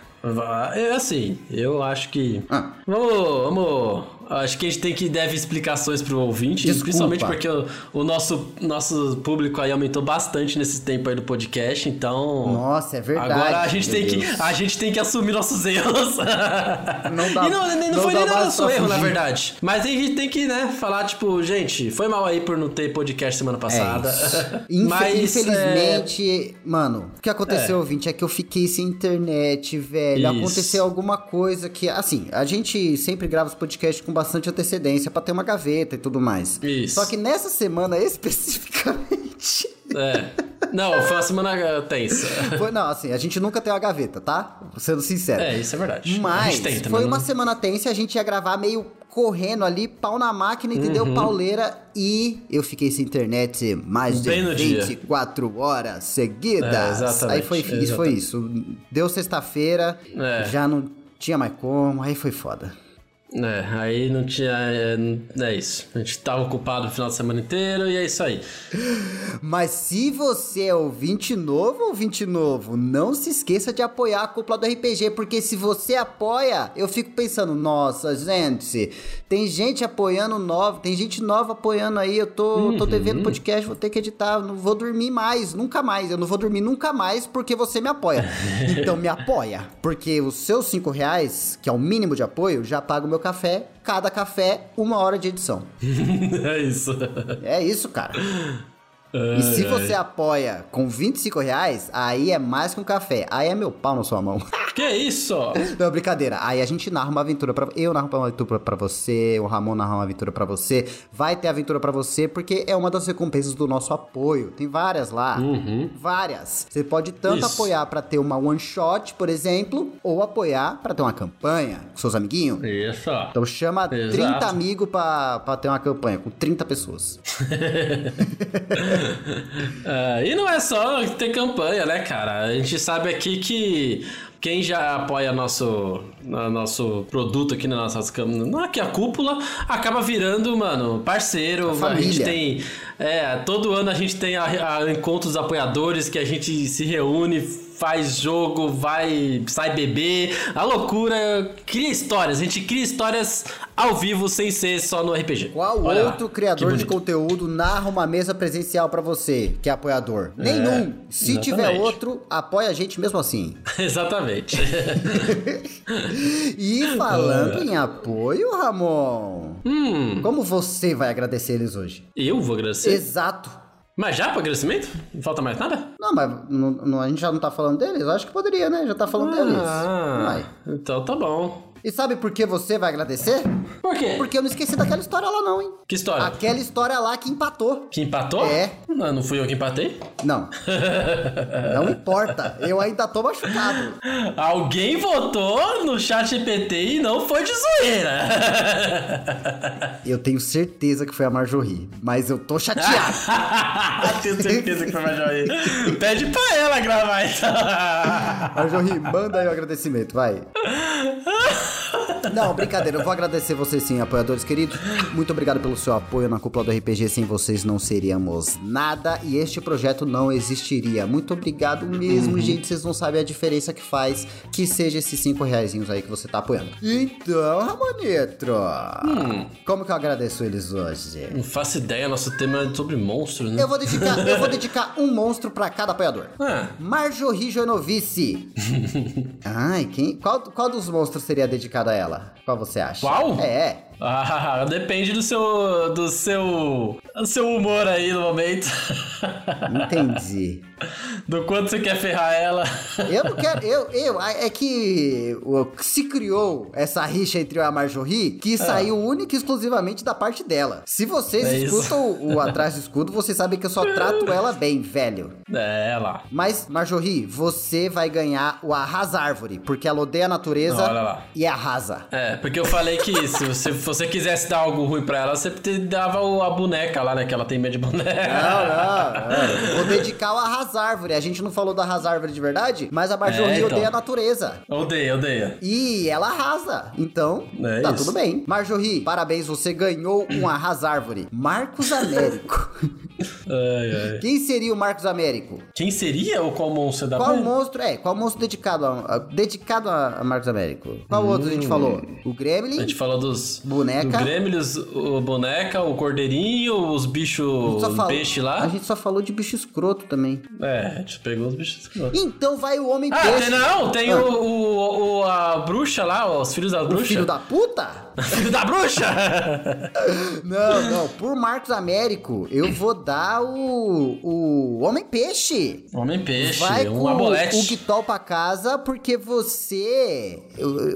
É assim, eu acho que. Ah. Vamos, vamos. Acho que a gente tem que deve explicações pro ouvinte, Desculpa. principalmente porque o, o nosso, nosso público aí aumentou bastante nesse tempo aí do podcast, então. Nossa, é verdade. Agora a gente tem que a gente tem que assumir nossos erros. Não dá- e não, nem- não, não foi nem nosso erro, na verdade. Mas a gente tem que, né, falar tipo, gente, foi mal aí por não ter podcast semana passada. É Infe- Mas é, Infelizmente, mano, o que aconteceu, ouvinte, é que eu fiquei sem internet, velho. Isso. Aconteceu alguma coisa que, assim, a gente sempre grava os podcasts com bastante antecedência pra ter uma gaveta e tudo mais. Isso. Só que nessa semana especificamente. É. Não, foi uma semana eh, tensa. Foi, não, assim, a gente nunca tem uma gaveta, tá? Sendo sincero. É, isso é verdade. Mas tenta, foi uma não- semana tensa e a gente ia gravar meio correndo ali, pau na máquina, entendeu? Uhum. Pauleira. E eu fiquei sem internet mais de Bem dia. 24 horas seguidas. É, exatamente, aí foi, isso foi exatamente. isso. Deu sexta-feira, É. já não tinha mais como, aí foi foda. É, aí não tinha. É, é isso. A gente tava ocupado o final de semana inteiro e é isso aí. Mas se você é ouvinte novo, ouvinte novo, não se esqueça de apoiar a cúpula do RPG, porque se você apoia, eu fico pensando, nossa, gente, tem gente apoiando nova, tem gente nova apoiando aí, eu tô, tô devendo podcast, vou ter que editar, não vou dormir mais, nunca mais, eu não vou dormir nunca mais porque você me apoia. então me apoia, porque os seus cinco reais, que é o mínimo de apoio, já paga o meu café, cada café, uma hora de edição. é isso. É isso, cara. E se você apoia com 25 reais, aí é mais que um café. Aí é meu pau na sua mão. Que isso? Não, brincadeira. Aí a gente narra uma aventura pra... Eu narro uma aventura pra você, o Ramon narra uma aventura pra você. Vai ter aventura pra você, porque é uma das recompensas do nosso apoio. Tem várias lá. Várias. Você pode tanto Isso. apoiar pra ter uma one shot, por exemplo, ou apoiar pra ter uma campanha com seus amiguinhos. Isso. Então chama Exato. 30 amigos pra, pra ter uma campanha com 30 pessoas. É, e não é só ter campanha, né, cara? A gente sabe aqui que quem já apoia nosso, no- nosso produto aqui nossas câmeras, aqui a cúpula, acaba virando, mano, parceiro. A A, gente tem. É, todo ano a gente tem a, a encontros apoiadores que a gente se reúne, faz jogo, vai, sai beber, a loucura, cria histórias. A gente cria histórias ao vivo sem ser só no RPG. Qual Olha lá, outro que criador de conteúdo narra uma mesa presencial pra você, que é apoiador? Nenhum. Se tiver exatamente. outro, apoia a gente mesmo assim. Exatamente. E falando em apoio, Ramon, hum, como você vai agradecer eles hoje? eu vou agradecer. Exato. Mas já para agradecimento? Não falta mais nada? Não, mas não- não- a gente já não tá falando deles? Eu acho que poderia, né? Já tá falando deles. Ah, Vai. então tá bom. E sabe por que você vai agradecer? Por quê? Porque eu não esqueci daquela história lá não, hein? Que história? Aquela história lá que empatou. Que empatou? É. Não, não fui eu que empatei? Não. não importa. Eu ainda tô machucado. Alguém votou no chat GPT e não foi de zoeira. Eu tenho certeza que foi a Marjorie, mas eu tô chateado. Tenho certeza que foi mais aí. Pede pra ela gravar então. Marjorie, manda aí o agradecimento, vai. Não, brincadeira, eu vou agradecer vocês sim, apoiadores queridos. Muito obrigado pelo seu apoio na cúpula do RPG. Sem vocês não seríamos nada e este projeto não existiria. Muito obrigado mesmo, gente. Vocês não sabem a diferença que faz que seja esses 5 reais aí que você tá apoiando. Então, Ramonetro, como que eu agradeço eles hoje? Não faço ideia, nosso tema é sobre monstros, né? Eu vou dedicar, eu vou dedicar um monstro pra cada apoiador. Ah, Marjorie Jonovice. Ai, quem, qual, qual dos monstros seria dedicado a ela? Qual você acha? Qual? É. ah, depende do seu. do seu. do seu humor aí no momento. Entendi. Do quanto você quer ferrar ela. Eu não quero. Eu, eu, é que se criou essa rixa entre a Marjorie que saiu única e exclusivamente da parte dela. Se vocês É escutam o, o Atrás do Escudo, vocês sabem que eu só trato ela bem, velho. É, lá. Mas, Marjorie, você vai ganhar o Arrasa Árvore, porque ela odeia a natureza lá. e arrasa. É, porque eu falei que se você, se você quisesse dar algo ruim pra ela, você dava a boneca lá, né? Que ela tem medo de boneca. Não, não, não. Vou dedicar o Arrasa Árvore. A gente não falou da Árvore de verdade, mas a Marjorie É, então. odeia a natureza. Odeia, odeia. E ela arrasa. Então, É tá isso. tudo bem. Marjorie, parabéns, você ganhou um Arrasa Árvore. Marcos Américo. Ai, ai. Quem seria o Marcos Américo? Quem seria ou qual monstro da Qual monstro é? Qual monstro dedicado a, a- dedicado a, a Marcos Américo? Qual outro a gente falou? O A Gremlin? gente falou dos. Boneca. Do Gremlins, o boneca, o cordeirinho, os bichos. Só O falou- peixe lá. A gente só falou de bicho escroto também. É, a gente pegou os bichos. Então vai o homem Ah, peixe. tem, não, tem Ah. o, o, o- a bruxa lá, os filhos da O bruxa. filho da puta? Filho da bruxa! Não, não. Por Marcos Américo, eu vou dar o. O Homem Peixe. Homem peixe, Vai um abolete. o Guitol pra casa, porque você.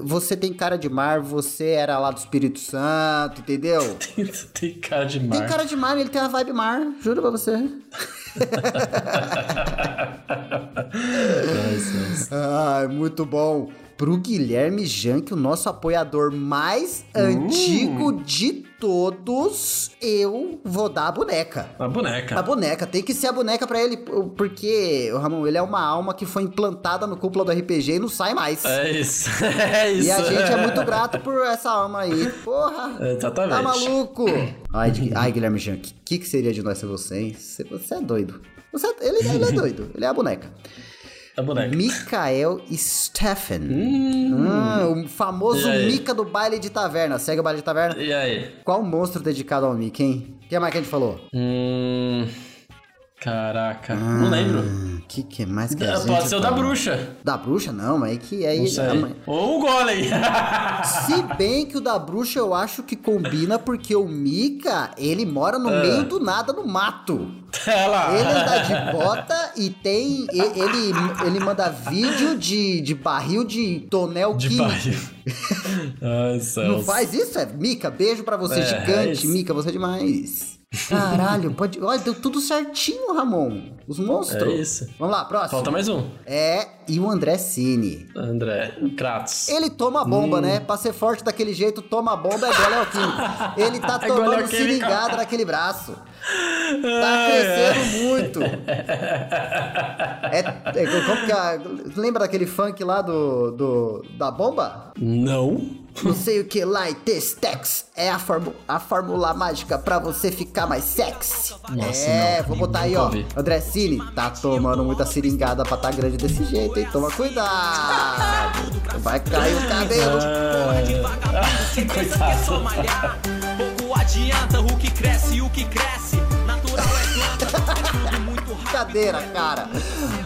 Você tem cara de mar, você era lá do Espírito Santo, entendeu? tem cara de mar. Tem cara de mar, ele tem a vibe mar, juro pra você. Ai, muito bom. Pro Guilherme Jank, o nosso apoiador mais antigo de todos, eu vou dar a boneca. A boneca. A boneca, tem que ser a boneca pra ele, porque, o Ramon, ele é uma alma que foi implantada no cúpula do RPG e não sai mais. É isso. É isso. E a gente é muito grato por essa alma aí. Porra! Exatamente. Tá maluco? Ai, ai Guilherme Jank, o que, que seria de nós sem você, hein? Você, você é doido. Você, ele, ele é doido, ele é a boneca. A boneca. Mikael Steffen. Ah, o famoso? Mika do baile de taverna. Segue o baile de taverna? E aí? Qual monstro dedicado ao Mika, hein? O que mais que a gente falou? Hum. Caraca. não lembro. O que, que mais que a É, gente Pode ser o da bruxa. Da bruxa, não, mas é que aí. Não sei. Ou o golem. Se bem que o da bruxa eu acho que combina porque o Mika, ele mora no É. meio do nada no mato. Lá. Ele anda de bota e tem. Ele, ele manda vídeo de, de barril de tonel De químico. barril. Ai. Não faz isso, é? Mika, beijo pra você, É, é gigante. isso. Mika, você é demais. Caralho, pode. Olha, deu tudo certinho, Ramon. Os monstros. É isso. Vamos lá, próximo. Falta mais um. É, e o André Cine. André. Kratos. Ele toma Hum. bomba, né? Pra ser forte daquele jeito, toma bomba é goleoquímico. Ele tá É tomando goleoquímico. seringada naquele braço. Tá crescendo muito. É, é, como que a, lembra daquele funk lá do, do da bomba? Não. Não sei o que lá e Testex é a, formu- a fórmula mágica pra você ficar mais sexy. Nossa, é, não. vou botar aí, ó. ouvi. André Cine tá tomando muita seringada pra tá grande desse jeito, hein? Toma cuidado. Vai cair o cabelo. Ah, Coitado. Pouco adianta o que cresce, o que cresce. Brincadeira, cara.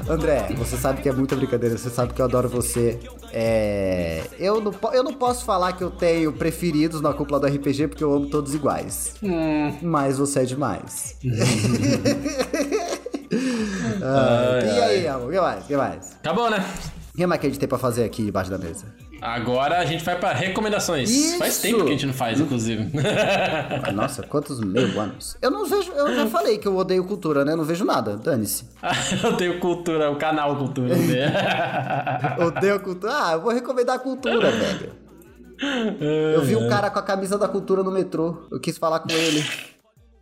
André, você sabe que é muita brincadeira, você sabe que eu adoro você. É. Eu não, eu não posso falar que eu tenho preferidos na cúpula do RPG porque eu amo todos iguais. Mas você é demais. Ah, e aí, amor? O que mais? O que mais? Acabou, né? O que mais que a gente tem pra fazer aqui debaixo da mesa? Agora a gente vai pra recomendações. Isso. Faz tempo que a gente não faz, inclusive. Nossa, quantos mil anos? Eu não vejo, eu já falei que eu odeio cultura, né? Eu não vejo nada, dane-se. eu tenho cultura, o canal cultura. Né? Odeio cultura. Ah, eu vou recomendar a cultura, velho. Eu vi um cara com a camisa da cultura no metrô. Eu quis falar com ele.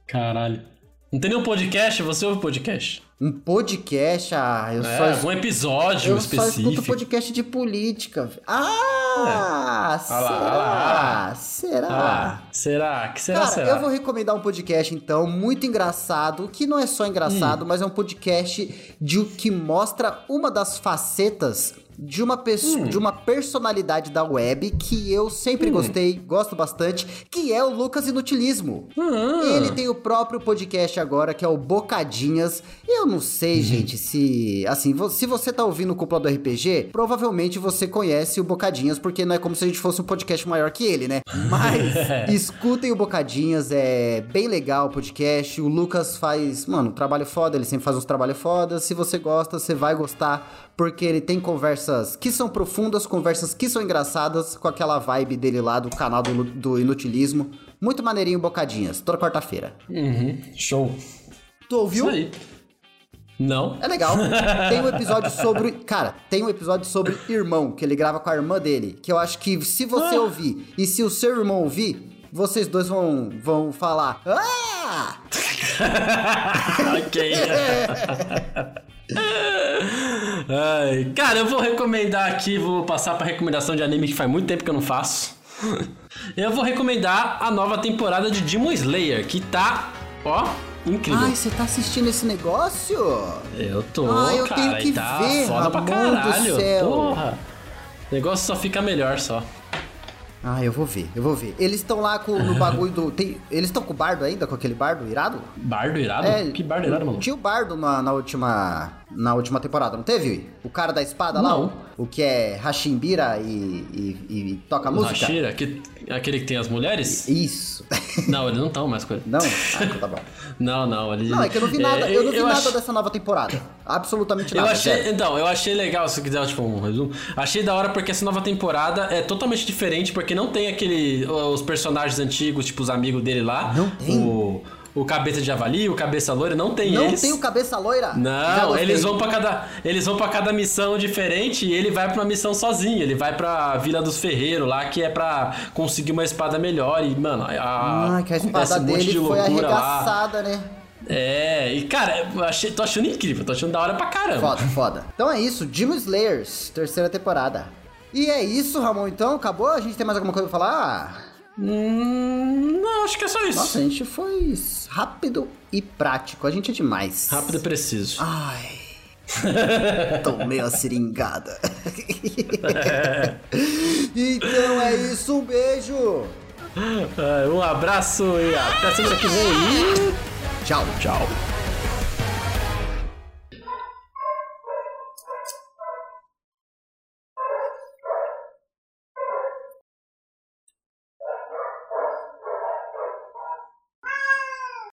Caralho. Não tem nenhum podcast? Você ouve podcast? Um podcast, ah, eu É, só. algum episódio Eu só específico. escuto podcast de política. velho. Ah! Olha lá, será? lá. Será? Ah, será? Que será, Cara, será? eu vou recomendar um podcast, então, muito engraçado, que não é só engraçado, Hum. mas é um podcast de que mostra uma das facetas de uma, pessoa, Hum. de uma personalidade da web que eu sempre gostei, gosto bastante, que é o Lucas Inutilismo. Ah. Ele tem o próprio podcast agora, que é o Bocadinhas. Eu não sei, gente, se. Assim, se você tá ouvindo o Cúpula do RPG, provavelmente você conhece o Bocadinhas, porque não é como se a gente fosse um podcast maior que ele, né? Mas escutem o Bocadinhas, é bem legal o podcast. O Lucas faz, mano, um trabalho foda, ele sempre faz uns trabalhos fodas. Se você gosta, você vai gostar, porque ele tem conversas que são profundas, conversas que são engraçadas, com aquela vibe dele lá do canal do, do Inutilismo. Muito maneirinho Bocadinhas, toda quarta-feira. Uhum, show. Tu ouviu? Isso aí. Não? É legal. Tem um episódio sobre. Cara, tem um episódio sobre irmão, que ele grava com a irmã dele. Que eu acho que se você Ah. ouvir e se o seu irmão ouvir, vocês dois vão, vão falar. Ah! ok. Ai, cara, eu vou recomendar aqui, vou passar pra recomendação de anime que faz muito tempo que eu não faço. Eu vou recomendar a nova temporada de Demon Slayer, que tá, ó, incrível. Ai, você tá assistindo esse negócio? eu tô, Ah, eu cara, tenho que tá ver, foda pra caralho. Porra. O negócio só fica melhor só. Ah, eu vou ver, eu vou ver. Eles estão lá com, no bagulho do. tem- eles estão com o bardo ainda, com aquele bardo irado? Bardo irado? É, que bardo irado, mano? Tinha o bardo na, na última. Na última temporada, não teve? O cara da espada lá? Não. O, o que é Hashimbira e, e, e toca O música? Hashira, que, aquele que tem as mulheres? Isso. Não, eles não estão mais com ele. Não? Ah, então tá bom. Não, não, ele... Não, é que eu não vi nada, É, eu não vi nada ach- dessa nova temporada. Absolutamente Eu nada. achei, zero. então, eu achei legal, se quiser, tipo, um resumo. Achei da hora porque essa nova temporada é totalmente diferente, porque não tem aquele. Os personagens antigos, tipo, os amigos dele lá. Não tem? O, o cabeça de javali, o cabeça loira, não tem Não eles. tem o cabeça loira? Não, eles vão para cada eles vão para cada missão diferente e ele vai pra uma missão sozinho. Ele vai pra Vila dos Ferreiros lá, que é pra conseguir uma espada melhor e, mano, a, Ah, que a espada um dele de foi loucura lá. arregaçada, né? É, e cara, eu achei, tô achando incrível, tô achando da hora pra caramba. Foda, foda. Então é isso, Demon Slayers, terceira temporada. E é isso, Ramon, então? Acabou? A gente tem mais alguma coisa pra falar? Hum, não, acho que é só isso. Nossa, a gente foi rápido e prático. A gente é demais. Rápido e preciso. Ai. Tomei a seringada. então é isso, um beijo. Ah, Um abraço e até semana que vem. Tchau. Tchau.